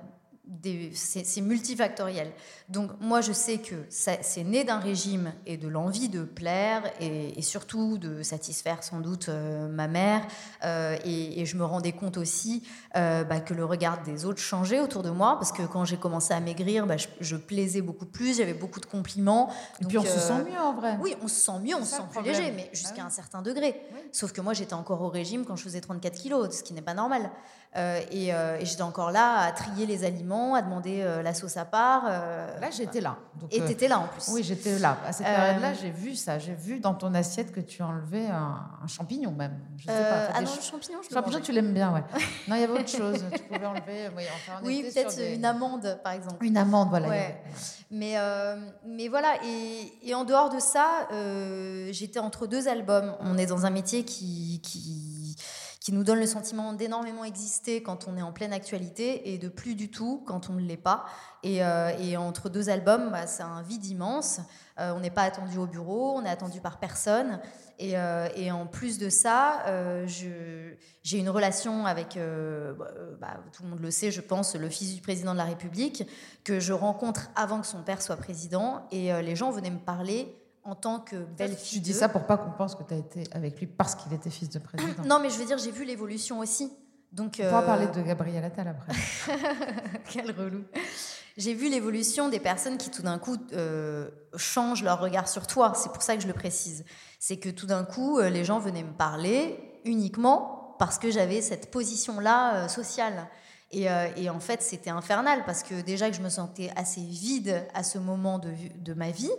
Speaker 2: c'est, multifactoriel. Donc moi, je sais que c'est né d'un régime et de l'envie de plaire et, et surtout de satisfaire sans doute euh, ma mère. Euh, et, et je me rendais compte aussi euh, bah, que le regard des autres changeait autour de moi parce que quand j'ai commencé à maigrir, bah, je, je plaisais beaucoup plus, j'avais beaucoup de compliments.
Speaker 1: Et puis on se sent mieux en vrai.
Speaker 2: oui, on se sent mieux, on se sent plus léger, mais jusqu'à
Speaker 1: oui.
Speaker 2: un certain degré. Sauf que moi, j'étais encore au régime quand je faisais 34 kilos, ce qui n'est pas normal. Et et j'étais encore là à trier les aliments, à demander euh, la sauce à part. euh,
Speaker 1: Là, j'étais là. Donc,
Speaker 2: et
Speaker 1: euh,
Speaker 2: t'étais là en plus.
Speaker 1: Oui, j'étais là. À cette période-là, j'ai vu ça. J'ai vu dans ton assiette que tu enlevais un, un champignon même. Je sais pas.
Speaker 2: ah non,
Speaker 1: ch-
Speaker 2: le champignon, je le
Speaker 1: champignon, tu l'aimes bien, ouais. non, il y avait autre chose. Tu pouvais enlever. Oui, enfin, on
Speaker 2: Oui,
Speaker 1: était
Speaker 2: peut-être
Speaker 1: sur des-
Speaker 2: une amande, par exemple.
Speaker 1: Une amande, voilà.
Speaker 2: Ouais. Mais, mais voilà, et, et en dehors de ça, j'étais entre deux albums. On est dans un métier qui, qui, qui nous donne le sentiment d'énormément exister quand on est en pleine actualité et de plus du tout quand on ne l'est pas. Et, euh, et entre deux albums, bah, c'est un vide immense. Euh, on n'est pas attendu au bureau, on est attendu par personne. Et, euh, et en plus de ça, j'ai une relation avec, bah, bah, tout le monde le sait, je pense, le fils du président de la République, que je rencontre avant que son père soit président. Et les gens venaient me parler en tant que belle-fille.
Speaker 1: Tu dis ça pour pas qu'on pense que tu as été avec lui parce qu'il était fils de président.
Speaker 2: Non, mais je veux dire, j'ai vu l'évolution aussi. Donc,
Speaker 1: On pourra
Speaker 2: euh,
Speaker 1: parler de Gabriel Attal après.
Speaker 2: Quel relou. J'ai vu l'évolution des personnes qui tout d'un coup euh, changent leur regard sur toi. C'est pour ça que je le précise. C'est que tout d'un coup, euh, les gens venaient me parler uniquement parce que j'avais cette position-là euh, sociale. Et, euh, et en fait, c'était infernal parce que déjà que je me sentais assez vide à ce moment de, de ma vie,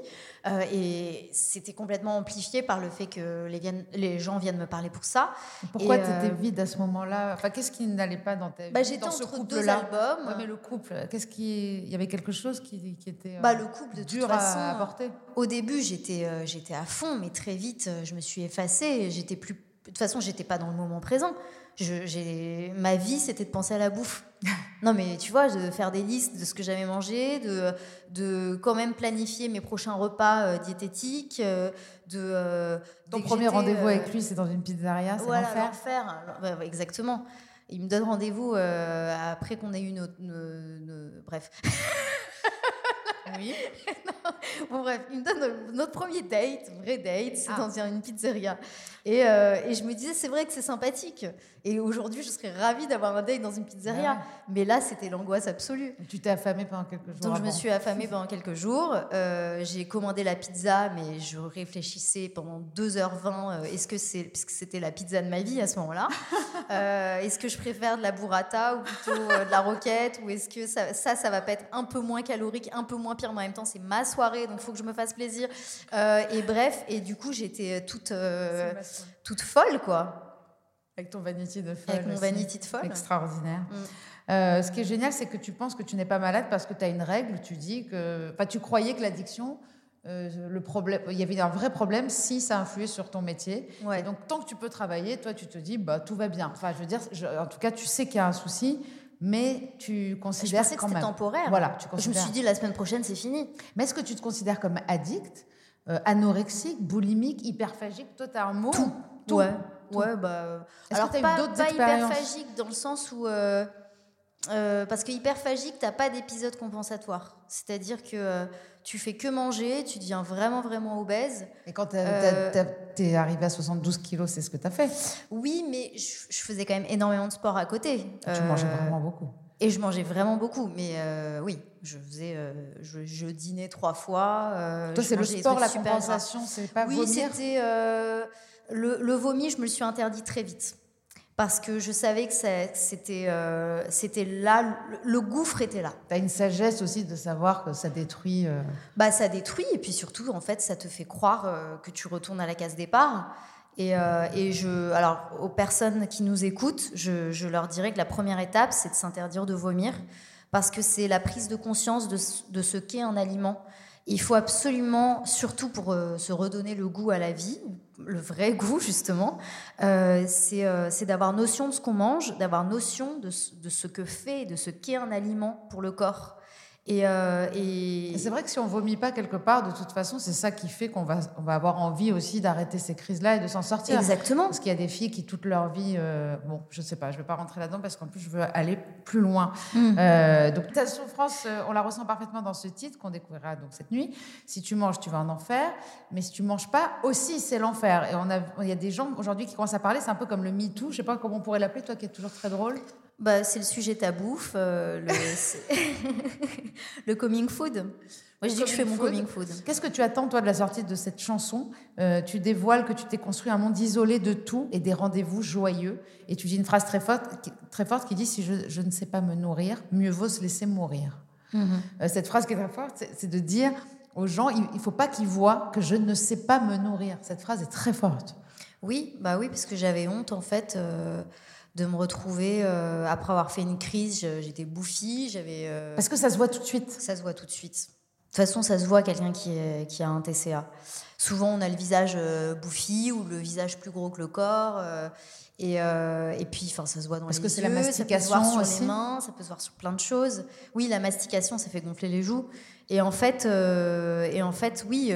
Speaker 2: euh, et c'était complètement amplifié par le fait que les, viennent- les gens viennent me parler pour ça.
Speaker 1: Pourquoi tu étais
Speaker 2: euh,
Speaker 1: vide à ce moment-là? Enfin, qu'est-ce qui n'allait pas dans ta vie?
Speaker 2: Bah, J'étais entre deux albums.
Speaker 1: Ouais, mais le couple, qu'est-ce qui il y avait quelque chose qui, qui était
Speaker 2: Bah, le couple, de toute
Speaker 1: dur
Speaker 2: façon,
Speaker 1: à apporter.
Speaker 2: Au début, j'étais j'étais à fond, mais très vite, je me suis effacée. J'étais plus. De toute façon, j'étais pas dans le moment présent. Je, ma vie, c'était de penser à la bouffe. non, mais tu vois, de faire des listes de ce que j'avais mangé, de, de quand même planifier mes prochains repas euh, diététiques, euh, de. euh,
Speaker 1: Ton premier rendez-vous avec lui, c'est dans une pizzeria, c'est
Speaker 2: voilà,
Speaker 1: l'enfer.
Speaker 2: exactement. Il me donne rendez-vous après qu'on ait eu notre. bref.
Speaker 1: Oui.
Speaker 2: Bon, bref, il me donne notre premier date, vrai date, c'est
Speaker 1: Ah.
Speaker 2: dans une pizzeria. Et, euh, et je me disais, c'est vrai que c'est sympathique. Et aujourd'hui, je serais ravie d'avoir un date dans une pizzeria.
Speaker 1: Ouais.
Speaker 2: Mais là, c'était l'angoisse absolue.
Speaker 1: Tu t'es affamée pendant quelques jours.
Speaker 2: Donc je me suis affamée pendant quelques jours. Euh, j'ai commandé la pizza, mais je réfléchissais pendant 2h20. euh, est-ce que c'est puisque c'était la pizza de ma vie à ce moment-là euh, Est-ce que je préfère de la burrata ou plutôt de la roquette Ou est-ce que ça, ça, ça va pas être un peu moins calorique, un peu moins pire, mais en même temps c'est ma soirée, donc il faut que je me fasse plaisir. Et bref, et du coup j'étais toute toute folle quoi.
Speaker 1: Avec ton vanity de folle.
Speaker 2: Avec mon
Speaker 1: aussi.
Speaker 2: vanity de folle.
Speaker 1: Extraordinaire.
Speaker 2: Mm.
Speaker 1: Euh, ce qui est génial, c'est que tu penses que tu n'es pas malade parce que tu as une règle. Tu dis que. Enfin, tu croyais que l'addiction, euh, le problème, il y avait un vrai problème si ça influait sur ton métier.
Speaker 2: Ouais.
Speaker 1: Et donc, tant que tu peux travailler, toi, tu te dis, bah, tout va bien. Enfin, je veux dire, je- en tout cas, tu sais qu'il y a un souci, mais tu
Speaker 2: Je
Speaker 1: considères
Speaker 2: pensais que c'était temporaire.
Speaker 1: Voilà, tu
Speaker 2: je me suis dit la semaine prochaine c'est fini.
Speaker 1: Mais est-ce que tu te considères comme addict, euh, anorexique, boulimique, hyperphagique tu as un mot Tout.
Speaker 2: Ouais,
Speaker 1: Tout.
Speaker 2: ouais, bah.
Speaker 1: Est-ce
Speaker 2: alors
Speaker 1: que t'as eu
Speaker 2: pas,
Speaker 1: d'autres
Speaker 2: pas hyperphagique dans le sens où. euh, euh, parce que hyperphagique, t'as pas d'épisode compensatoire. C'est-à-dire que euh, tu fais que manger, tu deviens vraiment, vraiment obèse.
Speaker 1: Et quand tu
Speaker 2: Euh,
Speaker 1: es arrivé à 72 kilos, c'est ce que tu as fait.
Speaker 2: Oui, mais je, je faisais quand même énormément de sport à côté.
Speaker 1: Tu
Speaker 2: Euh,
Speaker 1: mangeais vraiment beaucoup.
Speaker 2: Et je mangeais vraiment beaucoup. Mais euh, oui, je faisais. euh, je, je dînais trois fois. euh,
Speaker 1: Toi, c'est le sport, la compensation, c'est pas
Speaker 2: Oui,
Speaker 1: vomir
Speaker 2: c'était le, le vomi, je me le suis interdit très vite. Parce que je savais que c'était c'était là, le, gouffre était là.
Speaker 1: Tu as une sagesse aussi de savoir que ça détruit.
Speaker 2: Bah, ça détruit, et puis surtout, en fait, ça te fait croire que tu retournes à la case départ. Et, euh, et je, alors, aux personnes qui nous écoutent, je, leur dirais que la première étape, c'est de s'interdire de vomir, parce que c'est la prise de conscience de, ce- qu'est un aliment. Il faut absolument, surtout pour euh, se redonner le goût à la vie, le vrai goût justement, euh, c'est d'avoir notion de ce qu'on mange, d'avoir notion de, de, ce que fait, de ce qu'est un aliment pour le corps.
Speaker 1: Euh, et, c'est vrai que si on vomit pas quelque part, de toute façon, c'est ça qui fait qu'on va, on va avoir envie aussi d'arrêter ces crises-là et de s'en sortir.
Speaker 2: Exactement.
Speaker 1: Parce qu'il y a des filles qui, toute leur vie, euh, bon, je sais pas, je vais pas rentrer là-dedans parce qu'en plus, je veux aller plus loin. Mm. Euh, donc, ta souffrance, on la ressent parfaitement dans ce titre qu'on découvrira donc cette nuit. Si tu manges, tu vas en enfer. Mais si tu manges pas, aussi, c'est l'enfer. Et on a, il y a des gens aujourd'hui qui commencent à parler, c'est un peu comme le MeToo, je sais pas comment on pourrait l'appeler, toi qui es toujours très drôle
Speaker 2: bah, C'est le sujet ta bouffe, euh, le, le coming food. Moi, je dis que je fais mon coming food.
Speaker 1: Qu'est-ce que tu attends, toi, de la sortie de cette chanson? Euh, Tu dévoiles que tu t'es construit un monde isolé de tout et des rendez-vous joyeux. Et tu dis une phrase très forte, très forte qui dit Si je, je ne sais pas me nourrir, mieux vaut se laisser mourir. Mm-hmm. Euh, cette phrase qui est très forte, c'est de dire aux gens il ne faut pas qu'ils voient que je ne sais pas me nourrir. Cette phrase est très forte.
Speaker 2: Oui, bah oui, parce que j'avais honte, en fait de me retrouver euh, après avoir fait une crise, j'étais bouffie, j'avais.
Speaker 1: Euh, Parce que ça se voit tout de suite.
Speaker 2: Ça se voit tout de suite. De toute façon, ça se voit quelqu'un qui, qui a un TCA. Souvent, on a le visage euh, bouffi ou le visage plus gros que le corps. Et, et, puis, enfin, ça se voit dans
Speaker 1: Parce
Speaker 2: les
Speaker 1: que
Speaker 2: yeux,
Speaker 1: la mastication
Speaker 2: ça peut se voir
Speaker 1: sur
Speaker 2: les mains, ça peut se voir sur plein de choses. Oui, la mastication, ça fait gonfler les joues. Et en fait, et en fait oui,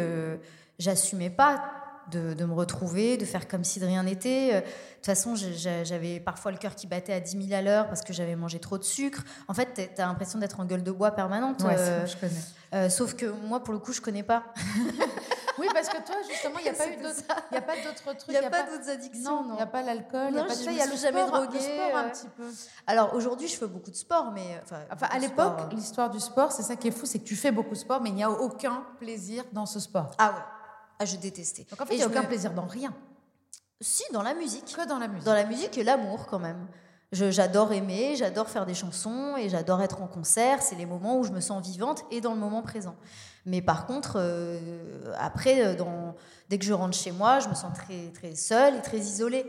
Speaker 2: j'assumais pas de, de, me retrouver, de faire comme si de rien n'était. De toute façon, j'avais parfois le cœur qui battait à 10 000 à l'heure parce que j'avais mangé trop de sucre. En fait, tu as l'impression d'être en gueule de bois permanente.
Speaker 1: Ouais, euh, je connais.
Speaker 2: Euh, sauf que moi, pour le coup, je connais pas.
Speaker 1: oui, parce que toi, justement, il n'y a, pas eu d'autres, y a pas d'autres trucs.
Speaker 2: Il n'y a, pas, d'autres addictions.
Speaker 1: Non, il n'y a pas l'alcool, il n'y a pas de
Speaker 2: y a le jamais
Speaker 1: sport,
Speaker 2: drogué.
Speaker 1: Le sport un petit peu.
Speaker 2: Alors aujourd'hui, je fais beaucoup de sport, mais.
Speaker 1: Enfin, à l'époque, l'histoire du sport, c'est ça qui est fou, c'est que tu fais beaucoup de sport, mais il n'y a aucun plaisir dans ce sport.
Speaker 2: Ah ouais. Ah, je détestais.
Speaker 1: Donc en fait, il n'y a aucun plaisir dans rien.
Speaker 2: Si, dans la musique.
Speaker 1: Que dans la musique.
Speaker 2: Dans la musique et l'amour quand même. J'adore aimer, j'adore faire des chansons et j'adore être en concert. C'est les moments où je me sens vivante et dans le moment présent. Mais par contre, euh, après, euh, dans, dès que je rentre chez moi, je me sens très, très seule et très isolée.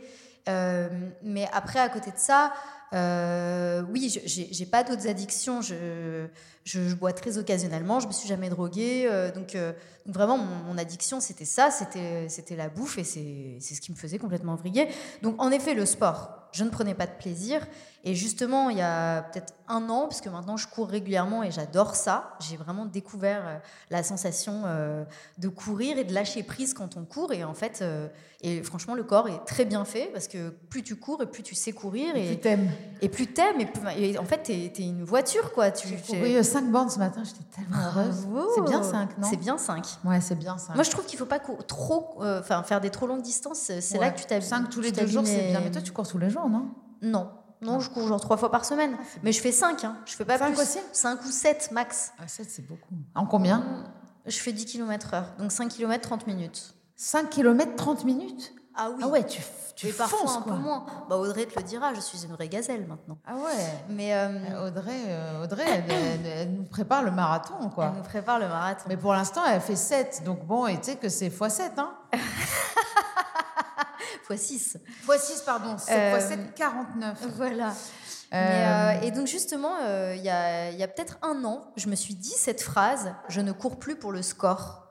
Speaker 2: Euh, mais après, à côté de ça, euh, oui, j'ai pas d'autres addictions. Je, bois très occasionnellement. Je me suis jamais droguée. Euh, donc, euh, donc, vraiment, mon, addiction, c'était ça. C'était la bouffe et c'est ce qui me faisait complètement vriller. Donc, en effet, le sport. Je ne prenais pas de plaisir. Et justement, il y a peut-être un an, parce que maintenant je cours régulièrement et j'adore ça, j'ai vraiment découvert euh, la sensation euh, de courir et de lâcher prise quand on court. Et en fait, euh, et franchement, le corps est très bien fait parce que plus tu cours et plus tu sais courir.
Speaker 1: Et, plus t'aimes.
Speaker 2: Et plus t'aimes. Et, en fait, t'es es une voiture, quoi.
Speaker 1: Tu, j'ai couru 5 bornes ce matin, j'étais tellement heureuse. C'est bien 5, non?
Speaker 2: C'est bien 5.
Speaker 1: Ouais, c'est bien 5.
Speaker 2: Moi, je trouve qu'il faut pas trop, enfin, faire des trop longues distances. C'est là que tu t'habilles.
Speaker 1: 5 tous les deux jours, c'est bien. Mais toi, tu cours tous les jours, non
Speaker 2: Non. Non, je cours genre trois fois par semaine. Ah, mais je fais cinq, hein. Je fais pas
Speaker 1: cinq
Speaker 2: plus.
Speaker 1: Aussi
Speaker 2: 5 ou 7 max.
Speaker 1: Ah, 7, c'est beaucoup. En combien mmh,
Speaker 2: Je fais 10 km heure. Donc 5 km, 30 minutes.
Speaker 1: 5 km, 30 minutes
Speaker 2: Ah oui.
Speaker 1: Ah ouais, tu, tu
Speaker 2: parfois un peu moins. Bah, Audrey te le dira, je suis une vraie gazelle maintenant.
Speaker 1: Ah ouais.
Speaker 2: Mais
Speaker 1: euh, Audrey, euh, Audrey elle, nous prépare le marathon, quoi.
Speaker 2: Elle nous prépare le marathon.
Speaker 1: Mais pour l'instant, elle fait 7. Donc bon, et tu sais que c'est x7, hein
Speaker 2: x6.
Speaker 1: x6, pardon. 7 x 7, 49.
Speaker 2: Voilà. Euh, euh, et donc justement, euh, il y a, y a peut-être un an, je me suis dit cette phrase, je ne cours plus pour le score.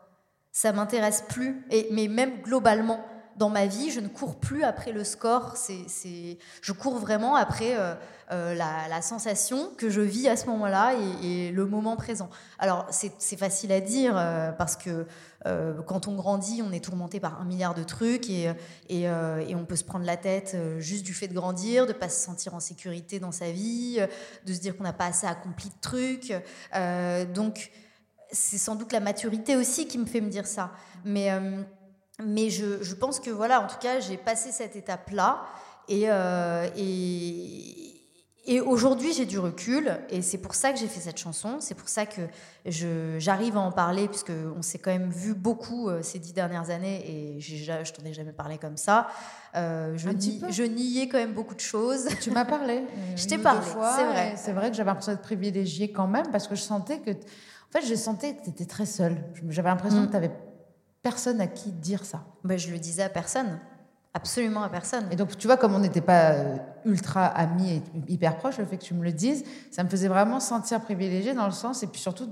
Speaker 2: Ça m'intéresse plus. Et, mais même globalement, dans ma vie, je ne cours plus après le score. C'est, je cours vraiment après euh, euh, la, sensation que je vis à ce moment-là et, le moment présent. Alors, c'est, facile à dire euh, parce que quand on grandit, on est tourmenté par un milliard de trucs et, et, on peut se prendre la tête juste du fait de grandir, de pas se sentir en sécurité dans sa vie, de se dire qu'on n'a pas assez accompli de trucs. donc, c'est sans doute la maturité aussi qui me fait me dire ça. Mais mais je, je, pense que voilà, en tout cas, j'ai passé cette étape-là. Et, euh, et, et aujourd'hui, j'ai du recul. Et c'est pour ça que j'ai fait cette chanson. C'est pour ça que j'arrive à en parler, puisqu'on s'est quand même vu beaucoup euh, ces dix dernières années. Et je t'en ai jamais parlé comme ça. Euh, je, je, niais quand même beaucoup de choses.
Speaker 1: Tu m'as parlé.
Speaker 2: je t'ai parlé, c'est vrai.
Speaker 1: C'est vrai que j'avais l'impression d'être privilégiée quand même, parce que je sentais que. En fait, je sentais que tu étais très seule. J'avais l'impression mm. que tu avais personne à qui dire ça.
Speaker 2: Ben, je le disais à personne. Absolument à personne.
Speaker 1: Et donc, tu vois, comme on n'était pas euh, ultra amis et hyper proches, le fait que tu me le dises, ça me faisait vraiment sentir privilégiée dans le sens, et puis surtout,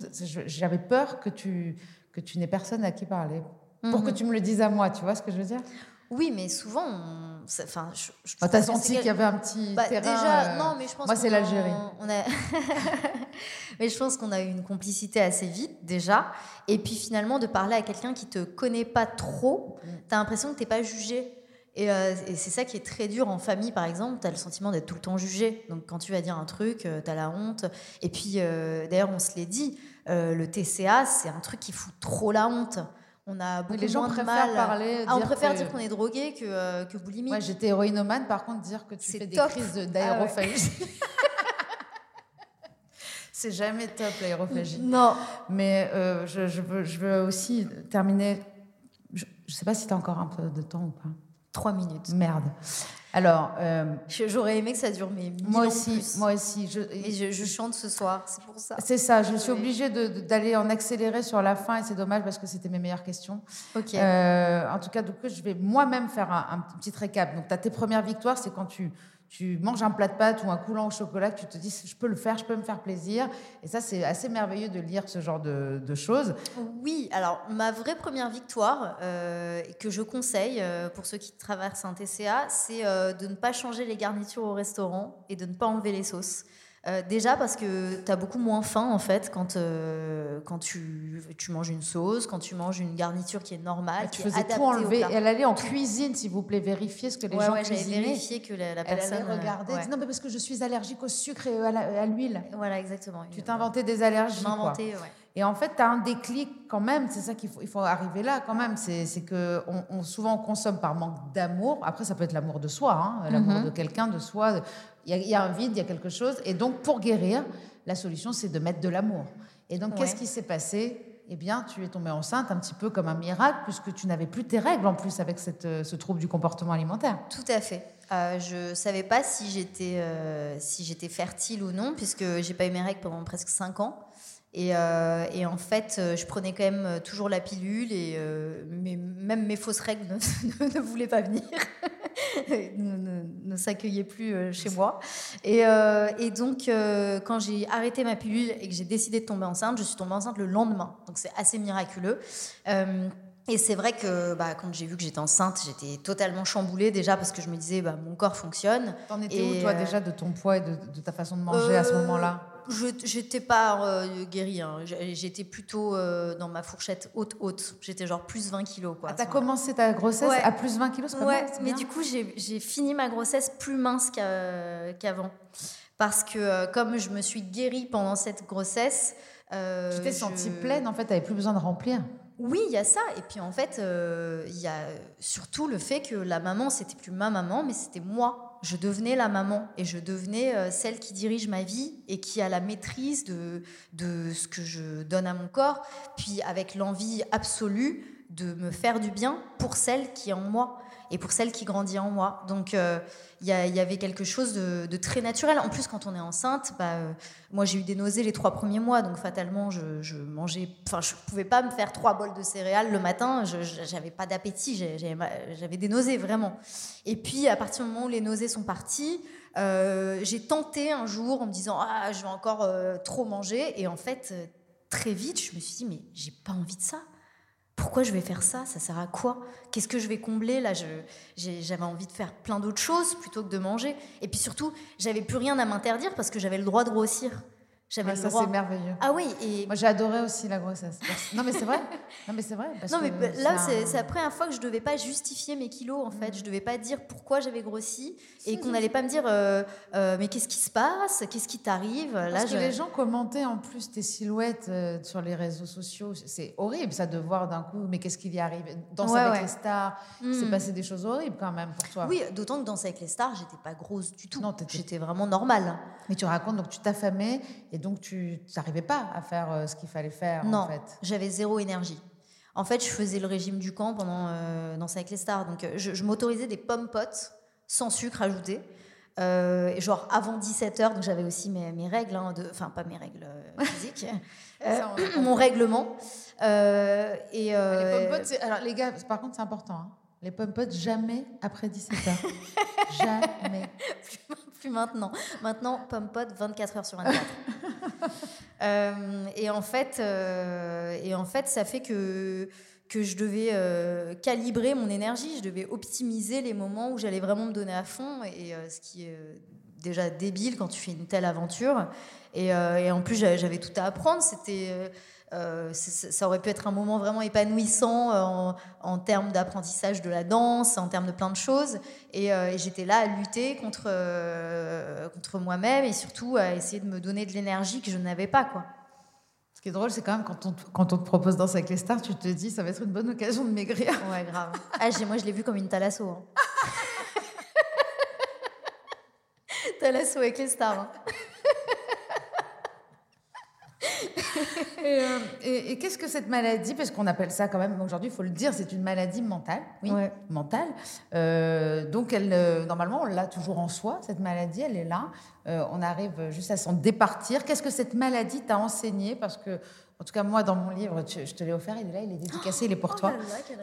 Speaker 1: j'avais peur que tu, que tu n'aies personne à qui parler. Pour que tu me le dises à moi, tu vois ce que je veux dire?
Speaker 2: Oui, mais souvent, on... enfin, je, je trouve
Speaker 1: T'as senti qu'il y avait un petit
Speaker 2: Bah,
Speaker 1: terrain.
Speaker 2: déjà,
Speaker 1: euh,
Speaker 2: non, mais je pense
Speaker 1: Moi, c'est l'Algérie.
Speaker 2: on a- mais je pense qu'on a eu une complicité assez vite déjà. Et puis finalement, de parler à quelqu'un qui te connaît pas trop,
Speaker 1: Mm.
Speaker 2: t'as l'impression que t'es pas jugé. Et, euh, et c'est ça qui est très dur en famille, par exemple. T'as le sentiment d'être tout le temps jugé. Donc quand tu vas dire un truc, euh, t'as la honte. Et puis euh, d'ailleurs, on se l'est dit, le TCA, c'est un truc qui fout trop la honte. On a beaucoup
Speaker 1: les gens
Speaker 2: moins de
Speaker 1: préfèrent
Speaker 2: mal.
Speaker 1: parler,
Speaker 2: Ah, on préfère
Speaker 1: que-
Speaker 2: dire qu'on est drogué que, euh, que boulimique.
Speaker 1: Moi, j'étais héroïnomane, par contre, dire que tu
Speaker 2: C'est
Speaker 1: fais des
Speaker 2: top.
Speaker 1: crises de-
Speaker 2: Ah ouais.
Speaker 1: d'aérophagie. c'est jamais top, l'aérophagie.
Speaker 2: Non.
Speaker 1: Mais euh, je, je veux, je veux aussi terminer. Je ne sais pas si tu as encore un peu de temps ou pas.
Speaker 2: Trois minutes.
Speaker 1: Merde. Alors, euh,
Speaker 2: J'aurais aimé que ça dure mais
Speaker 1: moi aussi,
Speaker 2: plus.
Speaker 1: moi aussi. Je,
Speaker 2: Et je, je chante ce soir, c'est pour ça.
Speaker 1: c'est ça, je suis obligée d'aller en accéléré sur la fin et c'est dommage parce que c'était mes meilleures questions.
Speaker 2: Ok.
Speaker 1: Euh, en tout cas, du coup, je vais moi-même faire un, un petit récap. Donc, tu as tes premières victoires, c'est quand tu, tu manges un plat de pâtes ou un coulant au chocolat, tu te dis, je peux le faire, je peux me faire plaisir. Et ça, c'est assez merveilleux de lire ce genre de, de choses.
Speaker 2: Oui, alors ma vraie première victoire, euh, que je conseille euh, pour ceux qui traversent un TCA, c'est euh, de ne pas changer les garnitures au restaurant et de ne pas enlever les sauces. Euh, déjà parce que tu as beaucoup moins faim en fait quand, euh, quand tu, tu manges une sauce, quand tu manges une garniture qui est normale.
Speaker 1: tu
Speaker 2: qui est
Speaker 1: faisais
Speaker 2: adaptée
Speaker 1: tout enlever. elle allait en cuisine, s'il vous plaît, vérifier ce que les
Speaker 2: Ouais,
Speaker 1: gens
Speaker 2: ouais,
Speaker 1: cuisinaient.
Speaker 2: que la, la
Speaker 1: Elle
Speaker 2: personne.
Speaker 1: allait
Speaker 2: euh,
Speaker 1: regarder.
Speaker 2: ouais.
Speaker 1: Non, mais parce que je suis allergique au sucre et à l'huile.
Speaker 2: Voilà, exactement.
Speaker 1: Tu t'inventais des allergies.
Speaker 2: M'inventais, ouais.
Speaker 1: Et en fait, tu as un déclic quand même, c'est ça qu'il faut, il faut arriver là quand même. C'est que on, on- souvent on consomme par manque d'amour. Après, ça peut être l'amour de soi, hein, l'amour
Speaker 2: Mhm.
Speaker 1: de quelqu'un, de soi. Il y, a, il y a un vide, il y a quelque chose. Et donc, pour guérir, la solution, c'est de mettre de l'amour. Et donc, qu'est-ce qui s'est passé? Eh bien, tu es tombée enceinte un petit peu comme un miracle, puisque tu n'avais plus tes règles en plus avec cette, euh, ce trouble du comportement alimentaire.
Speaker 2: Tout à fait. Euh, je savais pas si j'étais euh, si j'étais fertile ou non, puisque j'ai pas eu mes règles pendant presque 5 ans. Et, euh, et en fait, je prenais quand même toujours la pilule et mes- même mes fausses règles ne, ne- ne voulaient pas venir, ne, ne- ne s'accueillaient plus euh, chez moi. Et, euh, et donc, euh, quand j'ai arrêté ma pilule et que j'ai décidé de tomber enceinte, je suis tombée enceinte le lendemain. Donc, c'est assez miraculeux. Euh, et c'est vrai que bah, quand j'ai vu que j'étais enceinte, j'étais totalement chamboulée déjà parce que je me disais, bah, mon corps fonctionne.
Speaker 1: T'en étais
Speaker 2: Et,
Speaker 1: où, toi, déjà, de ton poids et de, de ta façon de manger à ce moment-là?
Speaker 2: Je j'étais pas euh, guérie. hein. J'étais plutôt euh, dans ma fourchette haute haute. J'étais genre plus 20 kilos quoi.
Speaker 1: Ah, T'as commencé ta grossesse
Speaker 2: Ouais.
Speaker 1: à plus 20 kilos, c'est pas
Speaker 2: Ouais,
Speaker 1: mal, c'est
Speaker 2: mais
Speaker 1: bien.
Speaker 2: du coup j'ai fini ma grossesse plus mince qu'a- qu'avant parce que euh, comme je me suis guérie pendant cette grossesse. euh,
Speaker 1: Tu t'es
Speaker 2: je-
Speaker 1: sentie pleine, en fait, t'avais plus besoin de remplir.
Speaker 2: Oui, il y a ça. Et puis en fait, il y a surtout le fait que la maman, c'était plus ma maman, mais c'était moi. Je devenais la maman et je devenais euh, celle qui dirige ma vie et qui a la maîtrise de, de ce que je donne à mon corps, puis avec l'envie absolue de me faire du bien pour celle qui est en moi et pour celle qui grandit en moi. Donc euh, il y, avait quelque chose de, très naturel. En plus, quand on est enceinte, bah, euh, moi j'ai eu des nausées les trois premiers mois, donc fatalement je, je mangeais, enfin je pouvais pas me faire trois bols de céréales le matin, je j'avais pas d'appétit, j'avais des nausées vraiment. Et puis à partir du moment où les nausées sont parties, euh, j'ai tenté un jour en me disant ah je vais encore trop manger, et en fait très vite je me suis dit mais j'ai pas envie de ça. Pourquoi je vais faire ça? Ça sert à quoi? Qu'est-ce que je vais combler? Là, j'avais envie de faire plein d'autres choses plutôt que de manger. Et puis surtout, j'avais plus rien à m'interdire parce que j'avais le droit de grossir. J'avais le
Speaker 1: ça, c'est merveilleux.
Speaker 2: Ah oui, et
Speaker 1: Moi, j'ai adoré aussi la grossesse. Non, mais c'est vrai. Non, mais c'est vrai. parce
Speaker 2: non, mais
Speaker 1: que
Speaker 2: là,
Speaker 1: un-
Speaker 2: c'est c'est la première fois que je devais pas justifier mes kilos, en fait. Je devais pas dire pourquoi j'avais grossi et qu'on n'allait pas me dire euh, euh, mais qu'est-ce qui se passe? Qu'est-ce qui t'arrive? Là,
Speaker 1: Parce que
Speaker 2: je-
Speaker 1: les gens commentaient en plus tes silhouettes euh, sur les réseaux sociaux. C'est horrible, ça, de voir d'un coup, mais qu'est-ce qui y arrive? Danse
Speaker 2: Ouais,
Speaker 1: avec
Speaker 2: ouais.
Speaker 1: les stars. Il s'est
Speaker 2: Mm.
Speaker 1: passé des choses horribles quand même pour toi.
Speaker 2: Oui, d'autant que dans avec les stars, j'étais pas grosse du tout.
Speaker 1: Non,
Speaker 2: J'étais vraiment normale.
Speaker 1: Mais tu racontes, donc tu t'affamais et donc tu n'arrivais pas à faire euh, ce qu'il fallait faire
Speaker 2: Non,
Speaker 1: en fait.
Speaker 2: j'avais zéro énergie. En fait, je faisais le régime du camp pendant euh, Danse avec les stars. Donc, euh, je, je m'autorisais des pommes potes sans sucre ajouté. Euh, et genre avant 17h, donc j'avais aussi mes, mes règles, hein, de, enfin pas mes règles physiques, euh, mon règlement. Euh, et
Speaker 1: Les pommes potes, alors les gars, par contre, c'est important. hein. Les pommes potes, jamais après 17h. jamais.
Speaker 2: Plus maintenant. Maintenant, pommes potes 24 heures sur 24. Euh, et, en fait, euh, et en fait, ça fait que, que je devais euh, calibrer mon énergie, je devais optimiser les moments où j'allais vraiment me donner à fond, et ce qui est déjà débile quand tu fais une telle aventure. Et, et en plus, j'avais tout à apprendre. C'était euh, ça aurait pu être un moment vraiment épanouissant euh, en, termes d'apprentissage de la danse, en termes de plein de choses. Et, euh, j'étais là à lutter contre, contre moi-même et surtout à essayer de me donner de l'énergie que je n'avais pas. Quoi.
Speaker 1: Ce qui est drôle, c'est quand même quand on, quand on te propose danser avec les stars, tu te dis ça va être une bonne occasion de maigrir.
Speaker 2: Ouais, grave. Ah, moi, je l'ai vu comme une thalasso. Hein. thalasso avec les stars. Hein.
Speaker 1: Euh, et, qu'est-ce que cette maladie, parce qu'on appelle ça quand même, aujourd'hui, il faut le dire, c'est une maladie mentale. Oui, mentale. Euh, donc, elle, euh, normalement, on l'a toujours en soi, cette maladie, elle est là. on arrive juste à s'en départir. Qu'est-ce que cette maladie t'a enseigné? Parce que, en tout cas, moi, dans mon livre, je te l'ai offert, il est là, il est dédicacé, il est pour oh toi.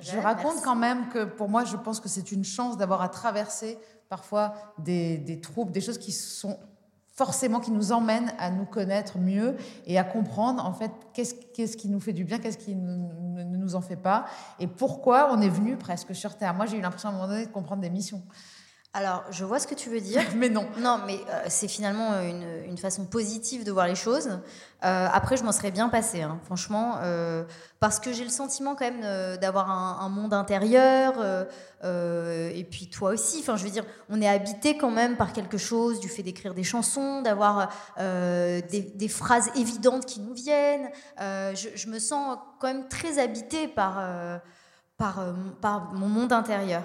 Speaker 1: je raconte quand même que, pour moi, je pense que c'est une chance d'avoir à traverser parfois des, des troubles, des choses qui sont forcément qui nous emmène à nous connaître mieux et à comprendre en fait qu'est-ce, qui nous fait du bien, qu'est-ce qui ne, ne, nous en fait pas et pourquoi on est venu presque sur Terre. Moi, j'ai eu l'impression à un moment donné de comprendre des missions.
Speaker 2: Alors, je vois ce que tu veux dire.
Speaker 1: mais non.
Speaker 2: Non, mais euh, c'est finalement une, une, façon positive de voir les choses. Euh, après, je m'en serais bien passée, hein, franchement, euh, parce que j'ai le sentiment quand même d'avoir un, monde intérieur, et puis toi aussi. Enfin, je veux dire, on est habité quand même par quelque chose, du fait d'écrire des chansons, d'avoir des, des, phrases évidentes qui nous viennent. Je, je, me sens quand même très habitée par, par, par mon monde intérieur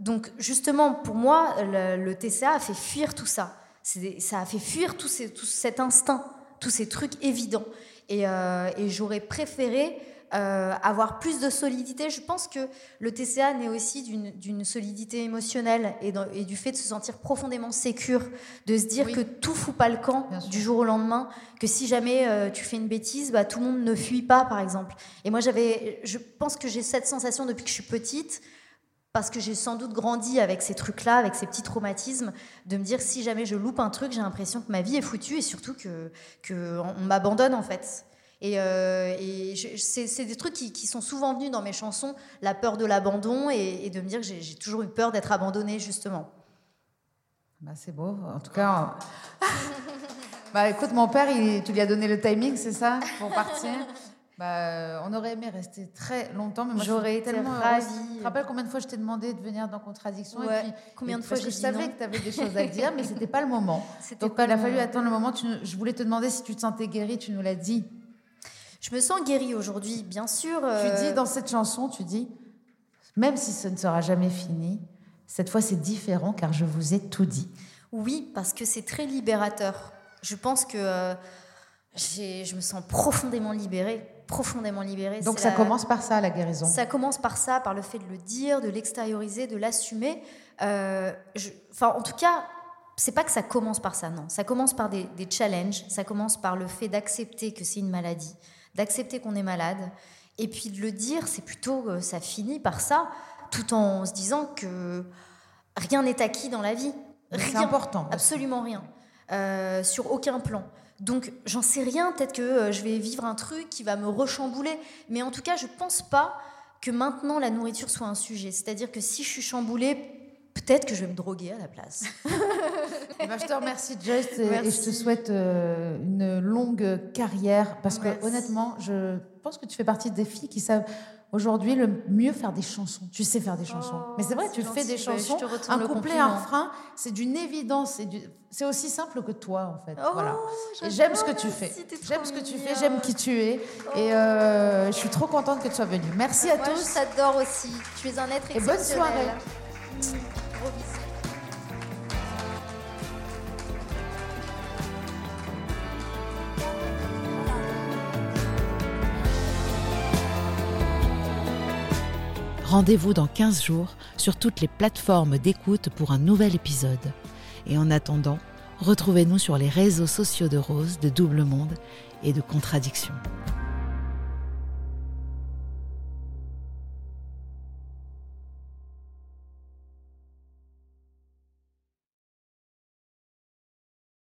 Speaker 2: donc justement, pour moi, le, TCA a fait fuir tout ça. Ça a fait fuir tout, cet instinct, tous ces trucs évidents. Et, euh, j'aurais préféré euh, avoir plus de solidité. Je pense que le TCA naît aussi d'une solidité émotionnelle et, du fait de se sentir profondément sécure, de se dire que tout fout pas le camp du jour au lendemain, que si jamais euh, tu fais une bêtise, bah, tout le monde ne fuit pas, par exemple. Et moi, j'avais, je pense que j'ai cette sensation depuis que je suis petite parce que j'ai sans doute grandi avec ces trucs-là, avec ces petits traumatismes, de me dire si jamais je loupe un truc, j'ai l'impression que ma vie est foutue et surtout que, que on m'abandonne en fait. Et, euh, c'est des trucs qui, sont souvent venus dans mes chansons, la peur de l'abandon et, de me dire que j'ai toujours eu peur d'être abandonnée justement.
Speaker 1: Bah, c'est beau, en tout cas. bah écoute, mon père, tu lui as donné le timing, c'est ça, pour partir? Bah, on aurait aimé rester très longtemps, mais moi
Speaker 2: j'aurais été tellement ravie. Tu
Speaker 1: te rappelles combien de fois je t'ai demandé de venir dans Contradiction
Speaker 2: et puis, Combien de fois
Speaker 1: je savais que tu avais des choses à dire, mais c'était pas le moment. Donc il a fallu attendre le moment. je voulais te demander si tu te sentais guérie, tu nous l'as dit.
Speaker 2: Je me sens guérie aujourd'hui, bien sûr.
Speaker 1: Tu dis euh, dans cette chanson, tu dis, même si ce ne sera jamais fini, cette fois c'est différent car je vous ai tout dit.
Speaker 2: Oui, parce que c'est très libérateur. Je pense que euh, je me sens profondément libérée profondément libérée.
Speaker 1: Donc ça commence par ça, la guérison
Speaker 2: Ça commence par ça, par le fait de le dire, de l'extérioriser, de l'assumer. Euh, enfin, en tout cas, c'est pas que ça commence par ça, non. Ça commence par des, challenges, ça commence par le fait d'accepter que c'est une maladie, d'accepter qu'on est malade. Et puis de le dire, c'est plutôt, euh, ça finit par ça, tout en se disant que rien n'est acquis dans la vie.
Speaker 1: C'est important.
Speaker 2: Absolument rien. Euh, sur aucun plan. Donc j'en sais rien, peut-être que euh, je vais vivre un truc qui va me rechambouler, mais en tout cas je pense pas que maintenant la nourriture soit un sujet. C'est-à-dire que si je suis chamboulée, peut-être que je vais me droguer à la place.
Speaker 1: Eh ben, je te remercie Joyce et, je te souhaite euh, une longue carrière parce que honnêtement, je pense que tu fais partie des filles qui savent aujourd'hui le mieux faire des chansons. Tu sais faire des chansons. Oh, mais c'est vrai, tu fais des chansons. un couplet, un refrain, c'est d'une évidence. C'est aussi simple que toi, en fait.
Speaker 2: Oh,
Speaker 1: voilà. j'aime ce que tu fais. J'aime ce que tu fais, j'aime qui tu es. Et euh, je suis trop contente que tu sois venue. Merci à
Speaker 2: Moi,
Speaker 1: tous.
Speaker 2: Je t'adore aussi. Tu es un être
Speaker 1: Et bonne soirée.
Speaker 4: Rendez-vous dans 15 jours sur toutes les plateformes d'écoute pour un nouvel épisode. Et en attendant, retrouvez-nous sur les réseaux sociaux de Rose, de Double Monde et de Contradiction.